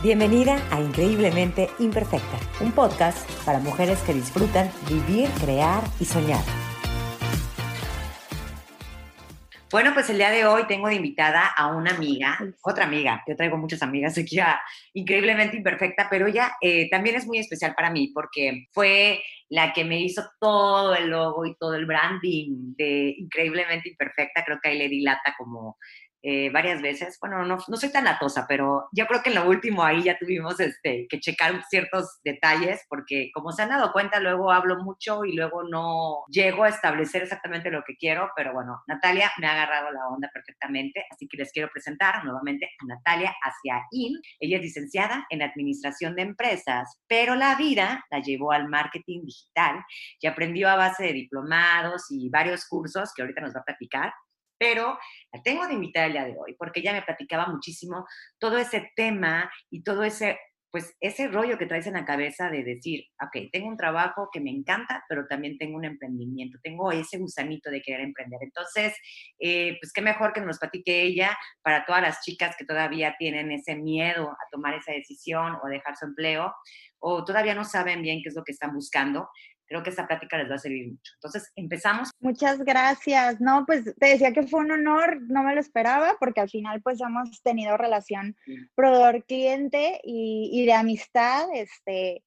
Bienvenida a Increíblemente Imperfecta, un podcast para mujeres que disfrutan vivir, crear y soñar. Bueno, pues el día de hoy tengo de invitada a una amiga, otra amiga, yo traigo muchas amigas aquí a Increíblemente Imperfecta, pero ella eh, también es muy especial para mí porque fue la que me hizo todo el logo y todo el branding de Increíblemente Imperfecta, creo que ahí le dilata como eh, varias veces. Bueno, no, no, soy tan atosa, pero yo creo que en lo último ahí ya tuvimos este, que checar ciertos detalles, porque como se han dado cuenta, luego hablo mucho y luego no llego a establecer exactamente lo que quiero, pero bueno, Natalia me ha agarrado la onda perfectamente, así que les quiero presentar nuevamente a Natalia Asiaín. Ella es licenciada en Administración de Empresas, pero la vida la llevó al marketing digital y aprendió a base de diplomados y varios cursos que ahorita nos va a platicar pero la tengo de invitada el día de hoy porque ella me platicaba muchísimo todo ese tema y todo ese, pues ese rollo que traes en la cabeza de decir, ok, tengo un trabajo que me encanta, pero también tengo un emprendimiento, tengo ese gusanito de querer emprender. Entonces, eh, pues qué mejor que nos platique ella para todas las chicas que todavía tienen ese miedo a tomar esa decisión o dejar su empleo o todavía no saben bien qué es lo que están buscando creo que esta plática les va a servir mucho. Entonces, empezamos. Muchas gracias. No, pues te decía que fue un honor, no me lo esperaba, porque al final pues hemos tenido relación proveedor-cliente y, y, de amistad, este,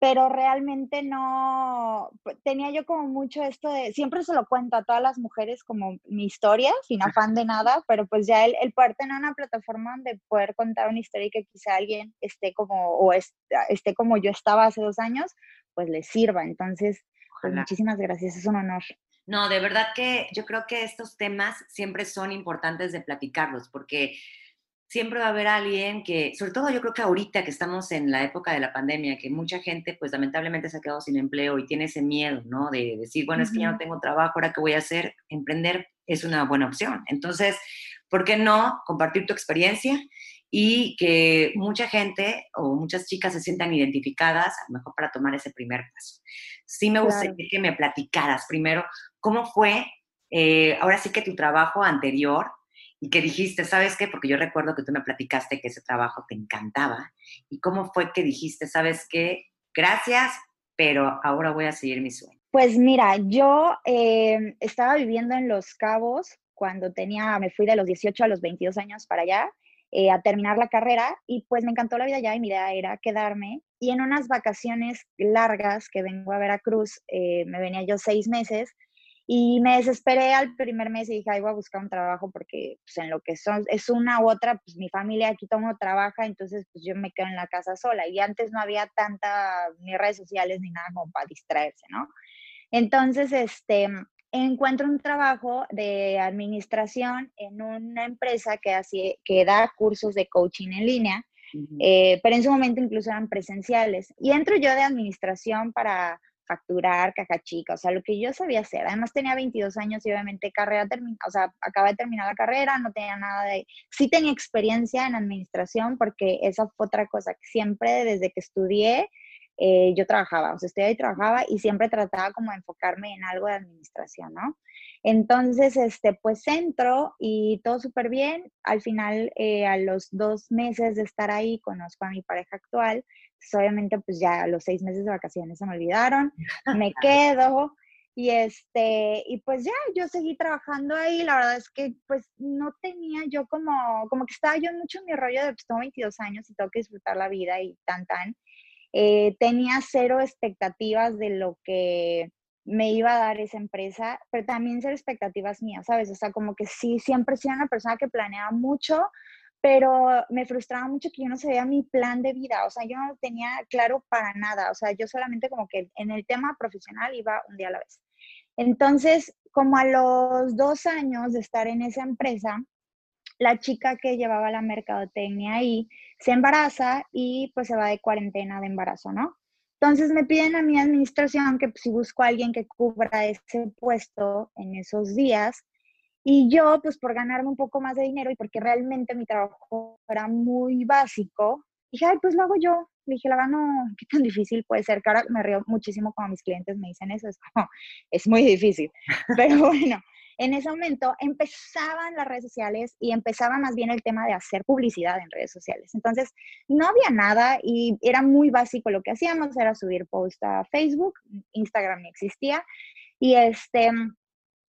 pero realmente no, pues, tenía yo como mucho esto de, siempre se lo cuento a todas las mujeres como mi historia, sin afán de nada, pero pues ya el, el poder tener una plataforma donde poder contar una historia y que quizá alguien esté como, o esté como yo estaba hace dos años, pues les sirva. Entonces, pues muchísimas gracias, es un honor. No, de verdad que yo creo que estos temas siempre son importantes de platicarlos, porque siempre va a haber alguien que, sobre todo yo creo que ahorita que estamos en la época de la pandemia, que mucha gente pues lamentablemente se ha quedado sin empleo y tiene ese miedo, ¿no? De decir, bueno, es que ya no tengo trabajo, ahora qué voy a hacer, emprender es una buena opción. Entonces, ¿por qué no compartir tu experiencia y que mucha gente o muchas chicas se sientan identificadas, a lo mejor para tomar ese primer paso. Sí me gustaría que me platicaras primero cómo fue, eh, ahora sí que tu trabajo anterior y que dijiste, ¿sabes qué? Porque yo recuerdo que tú me platicaste que ese trabajo te encantaba y cómo fue que dijiste, ¿sabes qué? Gracias, pero ahora voy a seguir mi sueño. Pues mira, yo eh, estaba viviendo en Los Cabos cuando tenía, me fui de los 18 a los 22 años para allá eh, a terminar la carrera y pues me encantó la vida allá y mi idea era quedarme. Y en unas vacaciones largas que vengo a Veracruz, eh, me venía yo seis meses y me desesperé al primer mes y dije, ay, voy a buscar un trabajo porque pues, en lo que son, es una u otra, pues mi familia aquí todo trabaja, entonces pues yo me quedo en la casa sola. Y antes no había tanta, ni redes sociales ni nada como para distraerse, ¿no? Entonces, este, encuentro un trabajo de administración en una empresa que, hace, que da cursos de coaching en línea, eh, pero en su momento incluso eran presenciales. Y entro yo de administración para facturar, caja chica, o sea, lo que yo sabía hacer. Además tenía 22 años y obviamente carrera terminada, o sea, acaba de terminar la carrera, no tenía nada de... Sí tenía experiencia en administración porque esa fue otra cosa que siempre desde que estudié eh, yo trabajaba, o sea, estudiaba y trabajaba y siempre trataba como de enfocarme en algo de administración, ¿no? Entonces, este, pues entro y todo súper bien. Al final, eh, a los dos meses de estar ahí, conozco a mi pareja actual. Pues, obviamente, pues ya los seis meses de vacaciones se me olvidaron. Me quedo. Y este, y pues ya, yo seguí trabajando ahí. La verdad es que pues no tenía yo como, como que estaba yo mucho en mi rollo de pues tengo 22 años y tengo que disfrutar la vida y tan tan. Eh, tenía cero expectativas de lo que me iba a dar esa empresa, pero también cero expectativas mías, ¿sabes? O sea, como que sí, siempre soy una persona que planeaba mucho, pero me frustraba mucho que yo no sabía mi plan de vida, o sea, yo no tenía claro para nada, o sea, yo solamente como que en el tema profesional iba un día a la vez. Entonces, como a los dos años de estar en esa empresa, la chica que llevaba la mercadotecnia ahí se embaraza y pues se va de cuarentena de embarazo, ¿no? Entonces me piden a mi administración que pues, si busco a alguien que cubra ese puesto en esos días. Y yo, pues por ganarme un poco más de dinero y porque realmente mi trabajo era muy básico, dije, ay, pues lo hago yo. Le dije, la verdad, no, qué tan difícil puede ser. Cara, me río muchísimo cuando mis clientes me dicen eso, es como, es muy difícil. Pero bueno, en ese momento empezaban las redes sociales y empezaba más bien el tema de hacer publicidad en redes sociales. Entonces, no había nada y era muy básico lo que hacíamos, era subir post a Facebook, Instagram ni existía. Y este,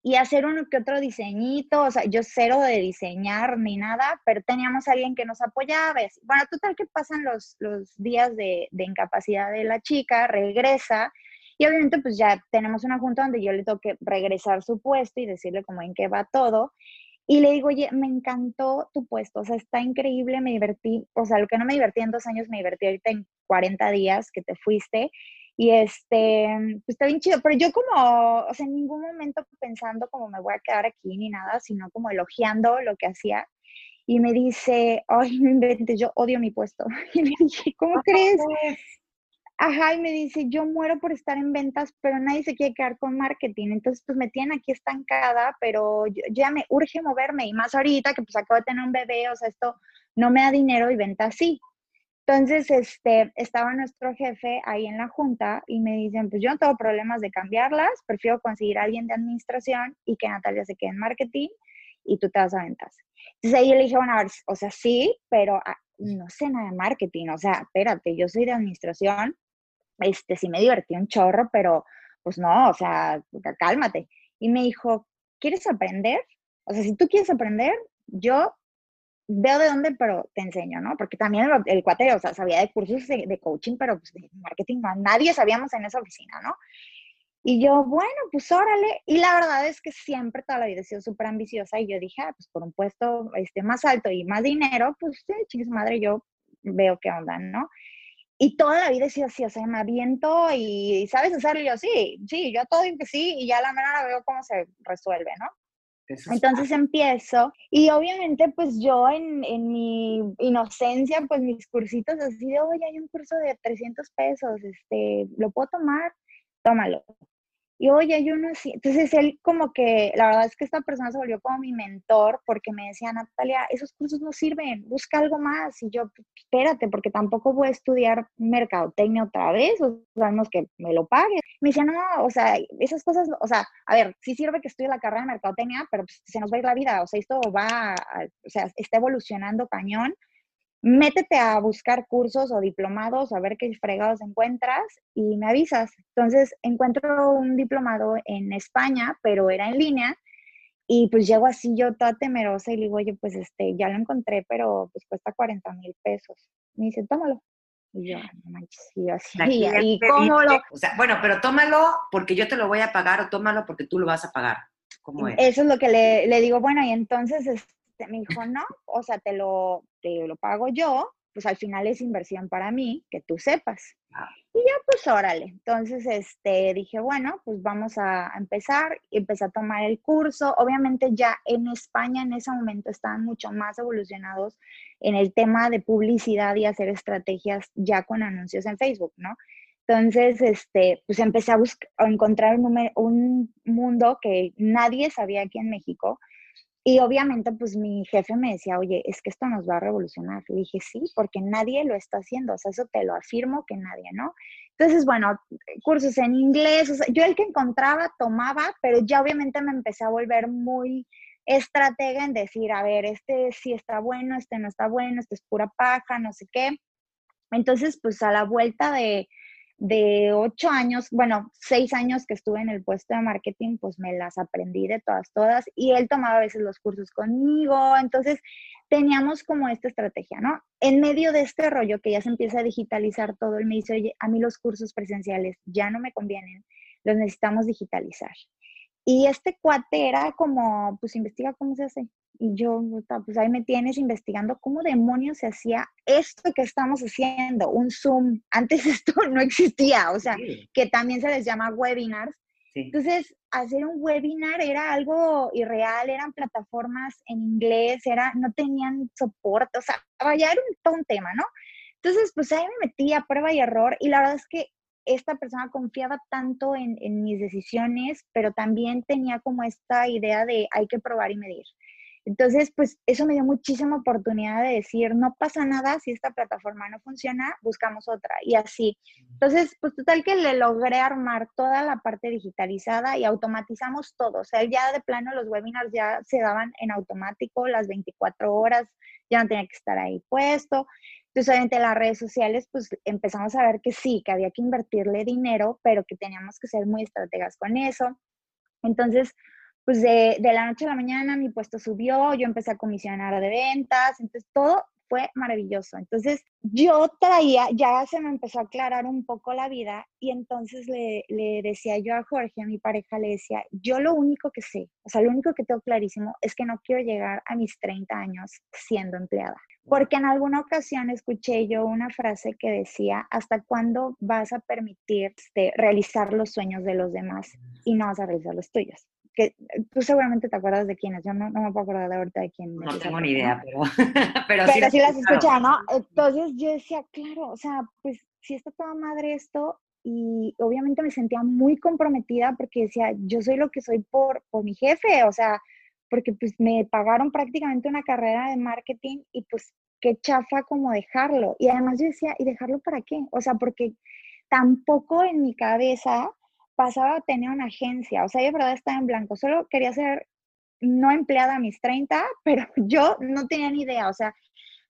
y hacer uno que otro diseñito, o sea, yo cero de diseñar ni nada, pero teníamos a alguien que nos apoyaba. Bueno, total que pasan los, días de, incapacidad de la chica, regresa, y obviamente pues ya tenemos una junta donde yo le tengo que regresar su puesto y decirle como en qué va todo. Y le digo, oye, me encantó tu puesto, o sea, está increíble, me divertí, o sea, lo que no me divertí en dos años, me divertí ahorita en 40 días que te fuiste. Y este, pues está bien chido, pero yo como, o sea, en ningún momento pensando como me voy a quedar aquí ni nada, sino como elogiando lo que hacía. Y me dice, ay, no inventes, yo odio mi puesto. Y le dije, ¿cómo crees? Ajá, y me dice, yo muero por estar en ventas, pero nadie se quiere quedar con marketing. Entonces, pues me tienen aquí estancada, pero ya me urge moverme. Y más ahorita que pues acabo de tener un bebé, o sea, esto no me da dinero y ventas sí. Entonces, este, estaba nuestro jefe ahí en la junta y me dicen, pues yo no tengo problemas de cambiarlas, prefiero conseguir a alguien de administración y que Natalia se quede en marketing y tú te vas a ventas. Entonces ahí yo le dije, bueno, a ver, o sea, sí, pero ah, no sé nada de marketing, o sea, espérate, yo soy de administración, este, sí me divertí un chorro, pero pues no, o sea, cálmate. Y me dijo, ¿quieres aprender? O sea, si tú quieres aprender, yo veo de dónde, pero te enseño, ¿no? Porque también el, el cuate, o sea, sabía de cursos de, coaching, pero pues de marketing nadie sabíamos en esa oficina, ¿no? Y yo, bueno, pues órale. Y la verdad es que siempre toda la vida he sido súper ambiciosa y yo dije, ah, pues por un puesto este, más alto y más dinero, pues sí, chingue madre, yo veo qué onda, ¿no? Y toda la vida he sido así, o sea, me aviento y, ¿sabes hacerlo? Y yo, sí, sí, yo todo digo que sí y ya la manera veo cómo se resuelve, ¿no? Entonces empiezo y obviamente pues yo en, en, mi inocencia, pues mis cursitos así de, oye, hay un curso de 300 pesos, este, ¿lo puedo tomar? Tómalo. Y oye, yo no sé. Entonces él como que, la verdad es que esta persona se volvió como mi mentor porque me decía, Natalia, esos cursos no sirven, busca algo más. Y yo, espérate, porque tampoco voy a estudiar mercadotecnia otra vez, o sabemos que me lo pague. Me decía, no, o sea, esas cosas, o sea, a ver, sí sirve que estudie la carrera de mercadotecnia, pero pues, se nos va a ir la vida, o sea, esto va, o sea, está evolucionando cañón métete a buscar cursos o diplomados, a ver qué fregados encuentras y me avisas. Entonces encuentro un diplomado en España, pero era en línea. Y pues llego así yo toda temerosa y le digo, oye, pues este, ya lo encontré, pero pues cuesta 40 mil pesos. Me dice, tómalo. Y yo, no manches, y así, y, cómo lo... O sea, bueno, pero tómalo porque yo te lo voy a pagar o tómalo porque tú lo vas a pagar. ¿Cómo es? Eso es lo que le, le digo, bueno, y entonces me dijo, no, o sea, te lo, te lo pago yo, pues al final es inversión para mí, que tú sepas. Ah. Y ya, pues órale. Entonces, este, dije, bueno, pues vamos a empezar. Y empecé a tomar el curso. Obviamente ya en España en ese momento estaban mucho más evolucionados en el tema de publicidad y hacer estrategias ya con anuncios en Facebook, ¿no? Entonces, este, pues empecé a, buscar, a encontrar un, un mundo que nadie sabía aquí en México, y obviamente, pues mi jefe me decía, oye, es que esto nos va a revolucionar. Le dije, sí, porque nadie lo está haciendo, o sea, eso te lo afirmo que nadie, ¿no? Entonces, bueno, cursos en inglés, o sea, yo el que encontraba, tomaba, pero ya obviamente me empecé a volver muy estratega en decir, a ver, este sí está bueno, este no está bueno, este es pura paja, no sé qué. Entonces, pues a la vuelta de, de ocho años, bueno, seis años que estuve en el puesto de marketing, pues me las aprendí de todas, todas, y él tomaba a veces los cursos conmigo, entonces teníamos como esta estrategia, ¿no? En medio de este rollo que ya se empieza a digitalizar todo, él me dice, oye, a mí los cursos presenciales ya no me convienen, los necesitamos digitalizar. Y este cuate era como, pues investiga cómo se hace. Y yo, pues ahí me tienes investigando cómo demonios se hacía esto que estamos haciendo, un Zoom. Antes esto no existía, o sea, que también se les llama webinars. Entonces, hacer un webinar era algo irreal, eran plataformas en inglés, era, no tenían soporte, o sea, ya era un, todo un tema, ¿no? Entonces, pues ahí me metí a prueba y error y la verdad es que esta persona confiaba tanto en, en, mis decisiones, pero también tenía como esta idea de hay que probar y medir. Entonces, pues eso me dio muchísima oportunidad de decir, no pasa nada si esta plataforma no funciona, buscamos otra y así. Entonces, pues total que le logré armar toda la parte digitalizada y automatizamos todo. O sea, ya de plano los webinars ya se daban en automático las 24 horas, ya no tenía que estar ahí puesto. Entonces, obviamente las redes sociales, pues empezamos a ver que sí, que había que invertirle dinero, pero que teníamos que ser muy estrategas con eso. Entonces, pues de, de, la noche a la mañana mi puesto subió, yo empecé a comisionar de ventas, entonces todo fue maravilloso. Entonces yo traía, ya se me empezó a aclarar un poco la vida y entonces le, le, decía yo a Jorge, a mi pareja, le decía, yo lo único que sé, o sea, lo único que tengo clarísimo es que no quiero llegar a mis 30 años siendo empleada. Porque en alguna ocasión escuché yo una frase que decía, ¿hasta cuándo vas a permitirte realizar los sueños de los demás y no vas a realizar los tuyos? Que tú seguramente te acuerdas de quién es, yo no, no me puedo acordar de ahorita de quién No tengo ni idea, pero, pero, pero sí, las escuchaba, ¿no? Entonces yo decía, claro, o sea, pues si está toda madre esto, y obviamente me sentía muy comprometida porque decía, yo soy lo que soy por, por mi jefe, o sea, porque pues me pagaron prácticamente una carrera de marketing y pues qué chafa como dejarlo. Y además yo decía, ¿y dejarlo para qué? O sea, porque tampoco en mi cabeza pasaba a tener una agencia, o sea, yo de verdad estaba en blanco, solo quería ser no empleada a mis 30, pero yo no tenía ni idea, o sea,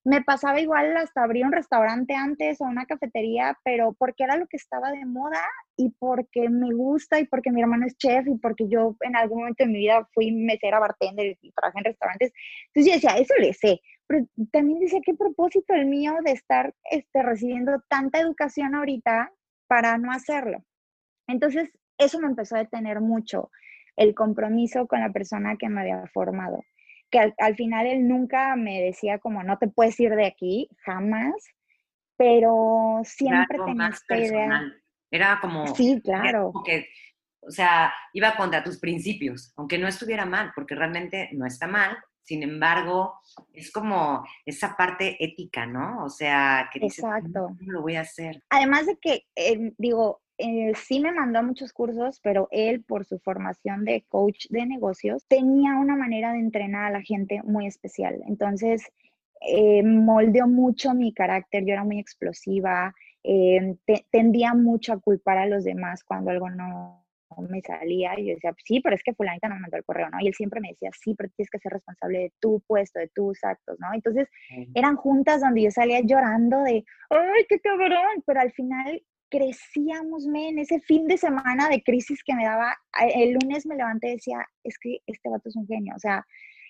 me pasaba igual hasta abrir un restaurante antes o una cafetería, pero porque era lo que estaba de moda y porque me gusta y porque mi hermano es chef y porque yo en algún momento de mi vida fui mesera, bartender y trabajé en restaurantes. Entonces yo decía, eso le sé, pero también decía, ¿qué propósito el mío de estar este, recibiendo tanta educación ahorita para no hacerlo? Entonces eso me empezó a detener mucho, el compromiso con la persona que me había formado que al, final él nunca me decía como no te puedes ir de aquí, jamás, pero siempre tenía esta idea. Era como... Sí, claro. o sea, iba contra tus principios, aunque no estuviera mal, porque realmente no está mal. Sin embargo, es como esa parte ética, ¿no? O sea, que dices, Exacto. ¿cómo lo voy a hacer? Además de que, eh, digo, eh, sí me mandó a muchos cursos, pero él, por su formación de coach de negocios, tenía una manera de entrenar a la gente muy especial. Entonces, eh, moldeó mucho mi carácter, yo era muy explosiva, eh, tendía mucho a culpar a los demás cuando algo no, me salía y yo decía, sí, pero es que fulanita no me mandó el correo, ¿no? Y él siempre me decía, sí, pero tienes que ser responsable de tu puesto, de tus actos, ¿no? Entonces, eran juntas donde yo salía llorando de, ay, qué cabrón, pero al final crecíamos, en ese fin de semana de crisis que me daba, el lunes me levanté y decía, es que este vato es un genio, o sea,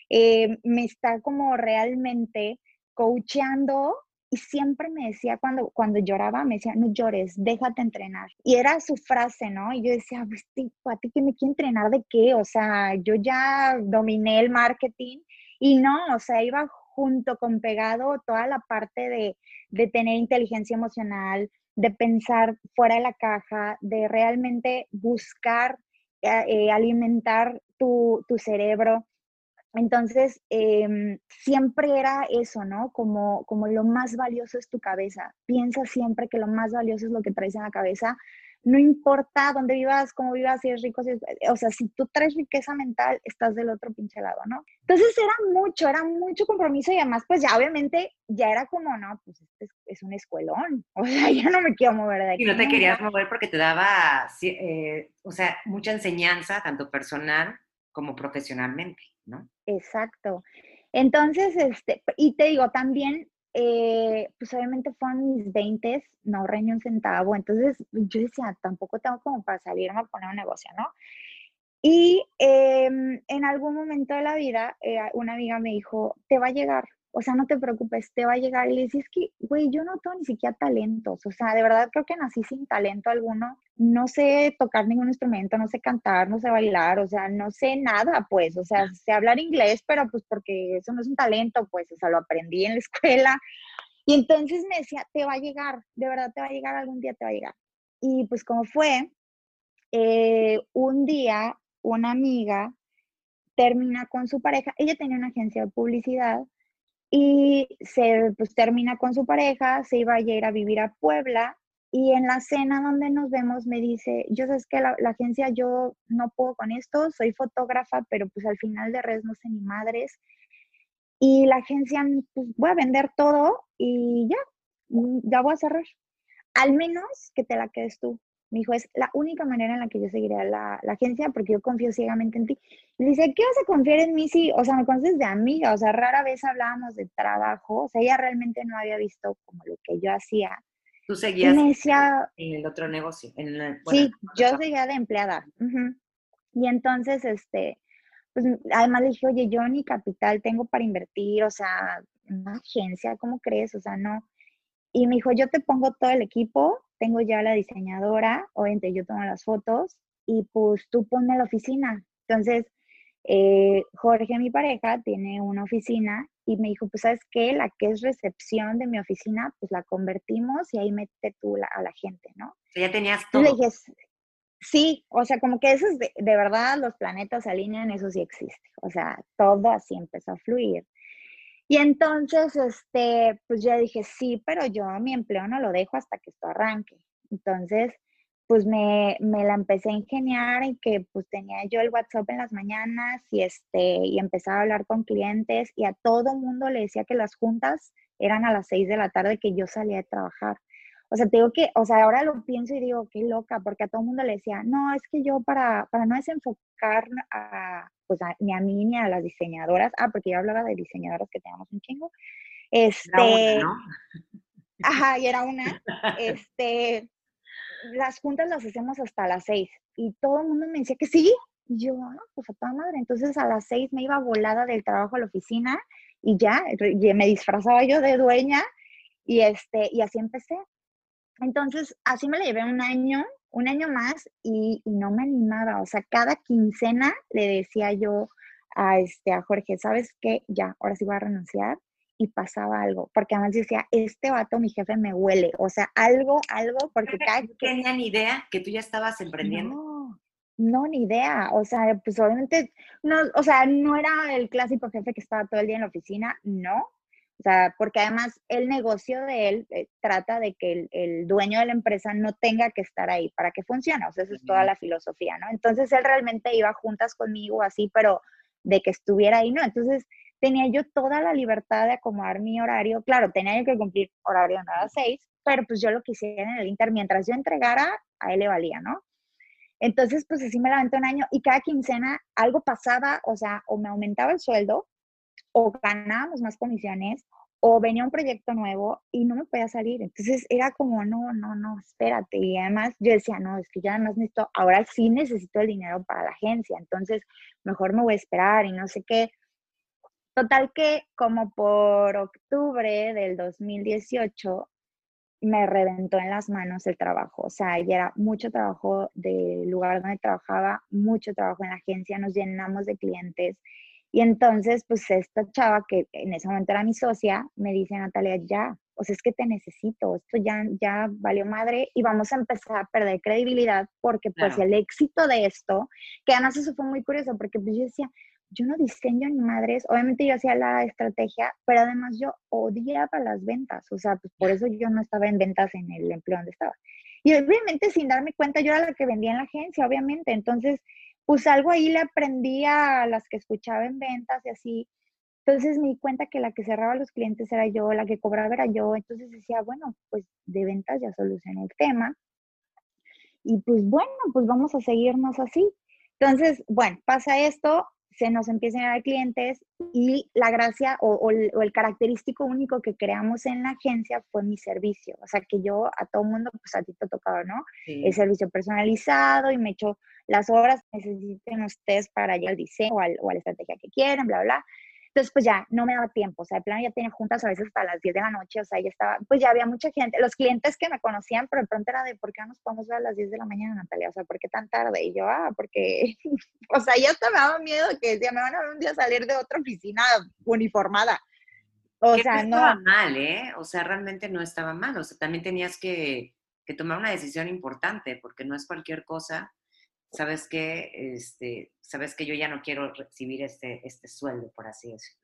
eh, me está como realmente coacheando y siempre me decía cuando, cuando lloraba, me decía, no llores, déjate entrenar. Y era su frase, ¿no? Y yo decía, pues, ¿a ti que me quiere entrenar de qué? O sea, yo ya dominé el marketing y no, o sea, iba junto con pegado toda la parte de, de tener inteligencia emocional, de pensar fuera de la caja, de realmente buscar eh, eh, alimentar tu, cerebro. Entonces, em, siempre era eso, ¿no? Como, como lo más valioso es tu cabeza. Piensa siempre que lo más valioso es lo que traes en la cabeza no importa dónde vivas, cómo vivas, si eres rico, si o sea, si tú traes riqueza mental, estás del otro pinche lado, ¿no? Entonces era mucho, era mucho compromiso y además, pues ya obviamente ya era como, no, pues este es, un escuelón, o sea, ya no me quiero mover de aquí. Y no te querías mover porque te daba, eh, o sea, mucha enseñanza, tanto personal como profesionalmente, ¿no? Exacto. Entonces, este, y te digo, también eh, pues obviamente fueron mis 20, no ahorré un centavo, entonces yo decía, tampoco tengo como para salirme a poner un negocio, ¿no? Y em, en algún momento de la vida, eh, una amiga me dijo, te va a llegar, o sea, no te preocupes, te va a llegar. Y le dije, es que, güey, yo no tengo ni siquiera talentos, o sea, de verdad creo que nací sin talento alguno, no sé tocar ningún instrumento, no sé cantar, no sé bailar, o sea, no sé nada, pues, o sea, sé hablar inglés, pero pues porque eso no es un talento, pues, o sea, lo aprendí en la escuela. Y entonces me decía, te va a llegar, de verdad te va a llegar, algún día te va a llegar. Y pues como fue, eh, un día una amiga termina con su pareja, ella tenía una agencia de publicidad y se pues, termina con su pareja, se iba a ir a vivir a Puebla y en la cena donde nos vemos me dice, yo sé que la, agencia yo no puedo con esto, soy fotógrafa, pero pues al final de redes no sé ni madres, Y la agencia, pues voy a vender todo y ya, ya voy a cerrar. Al menos que te la quedes tú. Me dijo, es la única manera en la que yo seguiré la, la agencia porque yo confío ciegamente en ti. Y dice, ¿qué vas a confiar en mí si, o sea, me conoces de amiga? O sea, rara vez hablábamos de trabajo. O sea, ella realmente no había visto como lo que yo hacía. Tú seguías en el otro negocio. sí, yo seguía de empleada. Y entonces, este, pues además le dije, oye, yo ni capital tengo para invertir, o sea, una agencia, ¿cómo crees? O sea, no. Y me dijo, yo te pongo todo el equipo, tengo ya la diseñadora, obviamente yo tomo las fotos y pues tú ponme la oficina. Entonces, eh, Jorge, mi pareja, tiene una oficina y me dijo, pues sabes qué, la que es recepción de mi oficina, pues la convertimos y ahí mete tú a la gente, ¿no? Ya tenías todo. le dije, sí, o sea, como que eso es de, de verdad, los planetas se alinean, eso sí existe. O sea, todo así empezó a fluir. Y entonces, este, pues ya dije, sí, pero yo mi empleo no lo dejo hasta que esto arranque. Entonces, pues me, me, la empecé a ingeniar en que pues tenía yo el WhatsApp en las mañanas y, este, y empezaba a hablar con clientes y a todo mundo le decía que las juntas eran a las seis de la tarde que yo salía de trabajar. O sea, te digo que, o sea, ahora lo pienso y digo, qué loca, porque a todo mundo le decía, no, es que yo para, para no desenfocar a, pues ni a mí ni a las diseñadoras, ah, porque yo hablaba de diseñadoras que teníamos un chingo, este, ¿no? ajá, y era una, este, las juntas las hacemos hasta las seis, y todo el mundo me decía que sí, y yo, ah, pues a toda madre, entonces a las seis me iba volada del trabajo a la oficina, y ya, me disfrazaba yo de dueña, y este, y así empecé. Entonces, así me la llevé un año, un año más y, no me animaba. O sea, cada quincena le decía yo a, este, a Jorge, ¿sabes qué? Ya, ahora sí voy a renunciar. Y pasaba algo, porque además decía, este vato, mi jefe, me huele. O sea, algo, algo, porque cada... No tenía ni idea que tú ya estabas emprendiendo. No, no, ni idea. O sea, pues obviamente, no, o sea, no era el clásico jefe que estaba todo el día en la oficina, no, o sea, porque además el negocio de él eh, trata de que el, dueño de la empresa no tenga que estar ahí para que funcione. O sea, esa es toda la filosofía, ¿no? Entonces él realmente iba juntas conmigo así, pero de que estuviera ahí, ¿no? Entonces tenía yo toda la libertad de acomodar mi horario. Claro, tenía yo que cumplir horario de 9 a 6, pero pues yo lo quisiera en el Inter, mientras yo entregara, a él le valía, ¿no? Entonces, pues así me levanté un año y cada quincena algo pasaba, o sea, o me aumentaba el sueldo o ganábamos más comisiones o venía un proyecto nuevo y no me podía salir. Entonces era como, no, no, no, espérate. Y además yo decía, no, es que ya además necesito, ahora sí necesito el dinero para la agencia, entonces mejor me voy a esperar y no sé qué. Total que como por octubre del 2018 me reventó en las manos el trabajo, o sea, ya era mucho trabajo del lugar donde trabajaba, mucho trabajo en la agencia, nos llenamos de clientes y entonces, pues esta chava, que en ese momento era mi socia, me dice, Natalia, ya, o sea, es que te necesito, esto ya, ya valió madre y vamos a empezar a perder credibilidad porque pues el éxito de esto, que además eso fue muy curioso porque pues yo decía, yo no diseño ni madres, obviamente yo hacía la estrategia, pero además yo odiaba las ventas, o sea, pues por eso yo no estaba en ventas en el empleo donde estaba. Y obviamente sin darme cuenta, yo era la que vendía en la agencia, obviamente, entonces pues algo ahí le aprendí a las que escuchaba en ventas y así. Entonces me di cuenta que la que cerraba los clientes era yo, la que cobraba era yo. Entonces decía, bueno, pues de ventas ya solucioné el tema. Y pues bueno, pues vamos a seguirnos así. Entonces, bueno, pasa esto, se nos empiezan a dar clientes y la gracia o, el, característico único que creamos en la agencia fue mi servicio. O sea, que yo a todo mundo, pues a ti te tocaba, ¿no? El servicio personalizado y me echo las obras que necesiten ustedes para llegar al diseño o, a la estrategia que quieren, bla, bla. Entonces, pues ya no me daba tiempo, o sea, de plano ya tenía juntas a veces hasta las 10 de la noche, o sea, ya estaba, pues ya había mucha gente, los clientes que me conocían, pero de pronto era de, ¿por qué no nos podemos ver a las 10 de la mañana, Natalia? O sea, ¿por qué tan tarde? Y yo, ah, porque, o sea, ya hasta me daba miedo que decía, me van a ver un día salir de otra oficina uniformada. O sea, no. estaba mal, ¿eh? O sea, realmente no estaba mal, o sea, también tenías que, que tomar una decisión importante, porque no es cualquier cosa sabes que, este, sabes que yo ya no quiero recibir este, este sueldo, por así decirlo.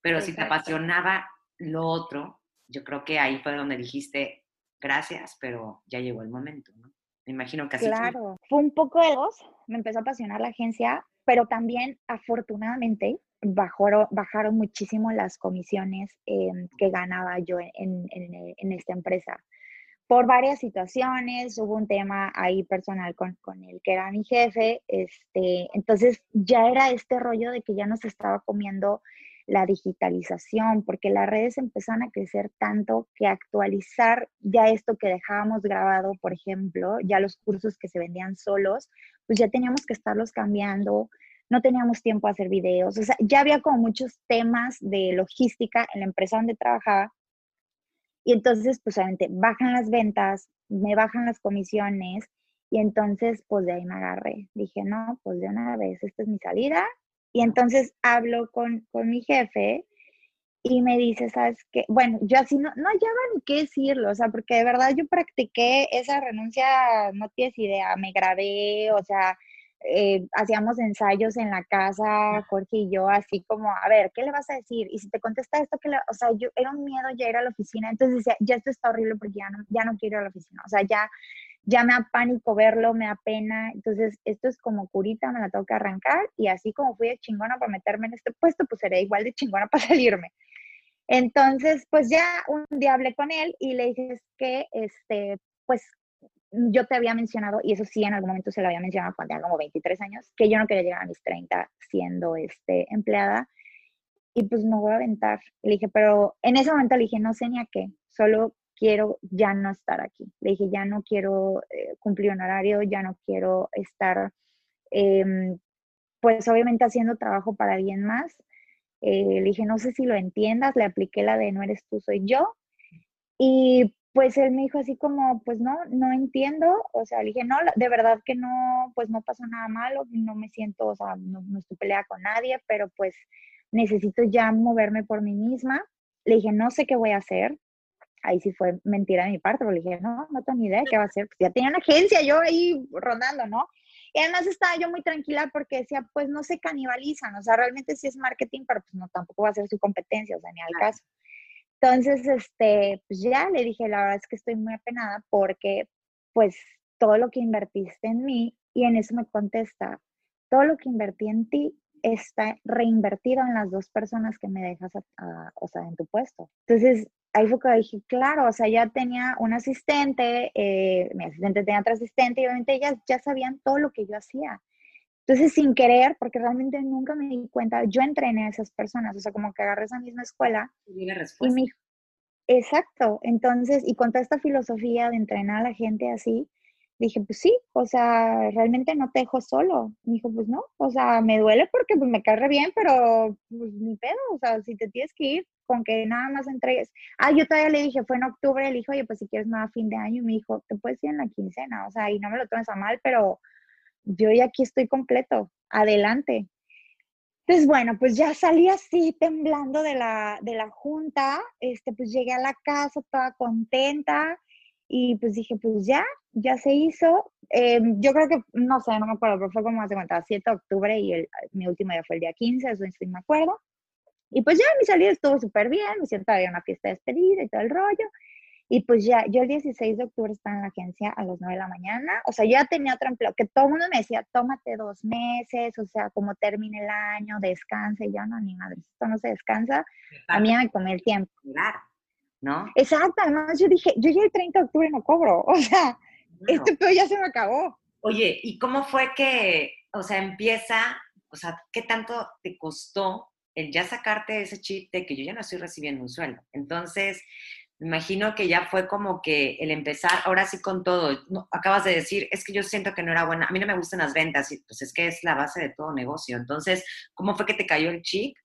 Pero si te apasionaba lo otro, yo creo que ahí fue donde dijiste, gracias, pero ya llegó el momento, ¿no? Me imagino que así Claro, fue. un poco de dos, me empezó a apasionar la agencia, pero también, afortunadamente, bajaron muchísimo las comisiones em, que ganaba yo en, en, esta empresa. Por varias situaciones, hubo un tema ahí personal con, con, el que era mi jefe, este, entonces ya era este rollo de que ya nos estaba comiendo la digitalización, porque las redes empezaron a crecer tanto que actualizar ya esto que dejábamos grabado, por ejemplo, ya los cursos que se vendían solos, pues ya teníamos que estarlos cambiando, no teníamos tiempo a hacer videos, o sea, ya había como muchos temas de logística en la empresa donde trabajaba. Y entonces, pues obviamente, bajan las ventas, me bajan las comisiones, y entonces, pues de ahí me agarré. Dije, no, pues de una vez, esta es mi salida, y entonces hablo con, con mi jefe y me dice, ¿sabes qué? Bueno, yo así no, no hallaba ni qué decirlo, o sea, porque de verdad yo practiqué esa renuncia, no tienes idea, me grabé, o sea, eh, hacíamos ensayos en la casa, Jorge y yo, así como, a ver, ¿qué le vas a decir? Y si te contesta esto, que o sea, yo era un miedo ya ir a la oficina, entonces decía, ya esto está horrible porque ya no, ya no quiero ir a la oficina, o sea, ya, ya me da pánico verlo, me da pena, entonces esto es como curita, me la tengo que arrancar y así como fui de chingona para meterme en este puesto, pues seré igual de chingona para salirme. Entonces, pues ya un día hablé con él y le dije que, este, pues yo te había mencionado, y eso sí en algún momento se lo había mencionado cuando tenía como 23 años, que yo no quería llegar a mis 30 siendo este, empleada y pues me voy a aventar. Le dije, pero en ese momento le dije, no sé ni a qué, solo quiero ya no estar aquí. Le dije, ya no quiero eh, cumplir un horario, ya no quiero estar, em, pues obviamente haciendo trabajo para alguien más. Eh, le dije, no sé si lo entiendas, le apliqué la de no eres tú, soy yo. Y pues él me dijo así como, pues no, no entiendo, o sea, le dije, no, de verdad que no, pues no pasa nada malo, no me siento, o sea, no, no estoy peleada con nadie, pero pues necesito ya moverme por mí misma. Le dije, no sé qué voy a hacer, ahí sí fue mentira de mi parte, porque le dije, no, no tengo ni idea de qué va a ser. Pues ya tenía una agencia yo ahí rondando, ¿no? Y además estaba yo muy tranquila porque decía, pues no se canibalizan, o sea, realmente sí es marketing, pero pues no, tampoco va a ser su competencia, o sea, ni al caso. Entonces, este, pues ya le dije, la verdad es que estoy muy apenada porque, pues, todo lo que invertiste en mí, y en eso me contesta, todo lo que invertí en ti está reinvertido en las dos personas que me dejas, o sea, en tu puesto. Entonces, ahí fue que dije, claro, o sea, ya tenía un asistente, eh, mi asistente tenía otro asistente y obviamente ellas ya sabían todo lo que yo hacía. Entonces, sin querer, porque realmente nunca me di cuenta, yo entrené a esas personas, o sea, como que agarré esa misma escuela. Y, la respuesta. y exacto, entonces, y con toda esta filosofía de entrenar a la gente así, dije, pues sí, o sea, realmente no te dejo solo. Me dijo, pues no, o sea, me duele porque pues me cae bien, pero pues ni pedo, o sea, si te tienes que ir, con que nada más entregues. Ah, yo todavía le dije, fue en octubre, le dije, oye, pues si quieres más a fin de año, y me dijo, te puedes ir en la quincena, o sea, y no me lo tomes a mal, pero yo ya aquí estoy completo, adelante. Entonces, bueno, pues ya salí así temblando de la, de la junta, este, pues llegué a la casa toda contenta y pues dije, pues ya, ya se hizo. Em, yo creo que, no sé, no me acuerdo, pero fue como hace cuenta, 7 de octubre y el, mi último día fue el día 15, eso sí me acuerdo. Y pues ya mi salida estuvo súper bien, me siento había una fiesta de despedida y todo el rollo. Y pues ya, yo el 16 de octubre estaba en la agencia a las 9 de la mañana, o sea, ya tenía otro empleo, que todo el mundo me decía, tómate dos meses, o sea, como termine el año, descanse, y yo no, ni madre, esto no se descansa, a mí me comí el tiempo. ¿no? Exacto, además yo dije, yo ya el 30 de octubre no cobro, o sea, este pedo ya se me acabó. Oye, ¿y cómo fue que, o sea, empieza, o sea, qué tanto te costó el ya sacarte ese chip de que yo ya no estoy recibiendo un sueldo? Entonces, me imagino que ya fue como que el empezar, ahora sí con todo, acabas de decir, es que yo siento que no era buena, a mí no me gustan las ventas, y pues es que es la base de todo negocio. Entonces, ¿cómo fue que te cayó el chip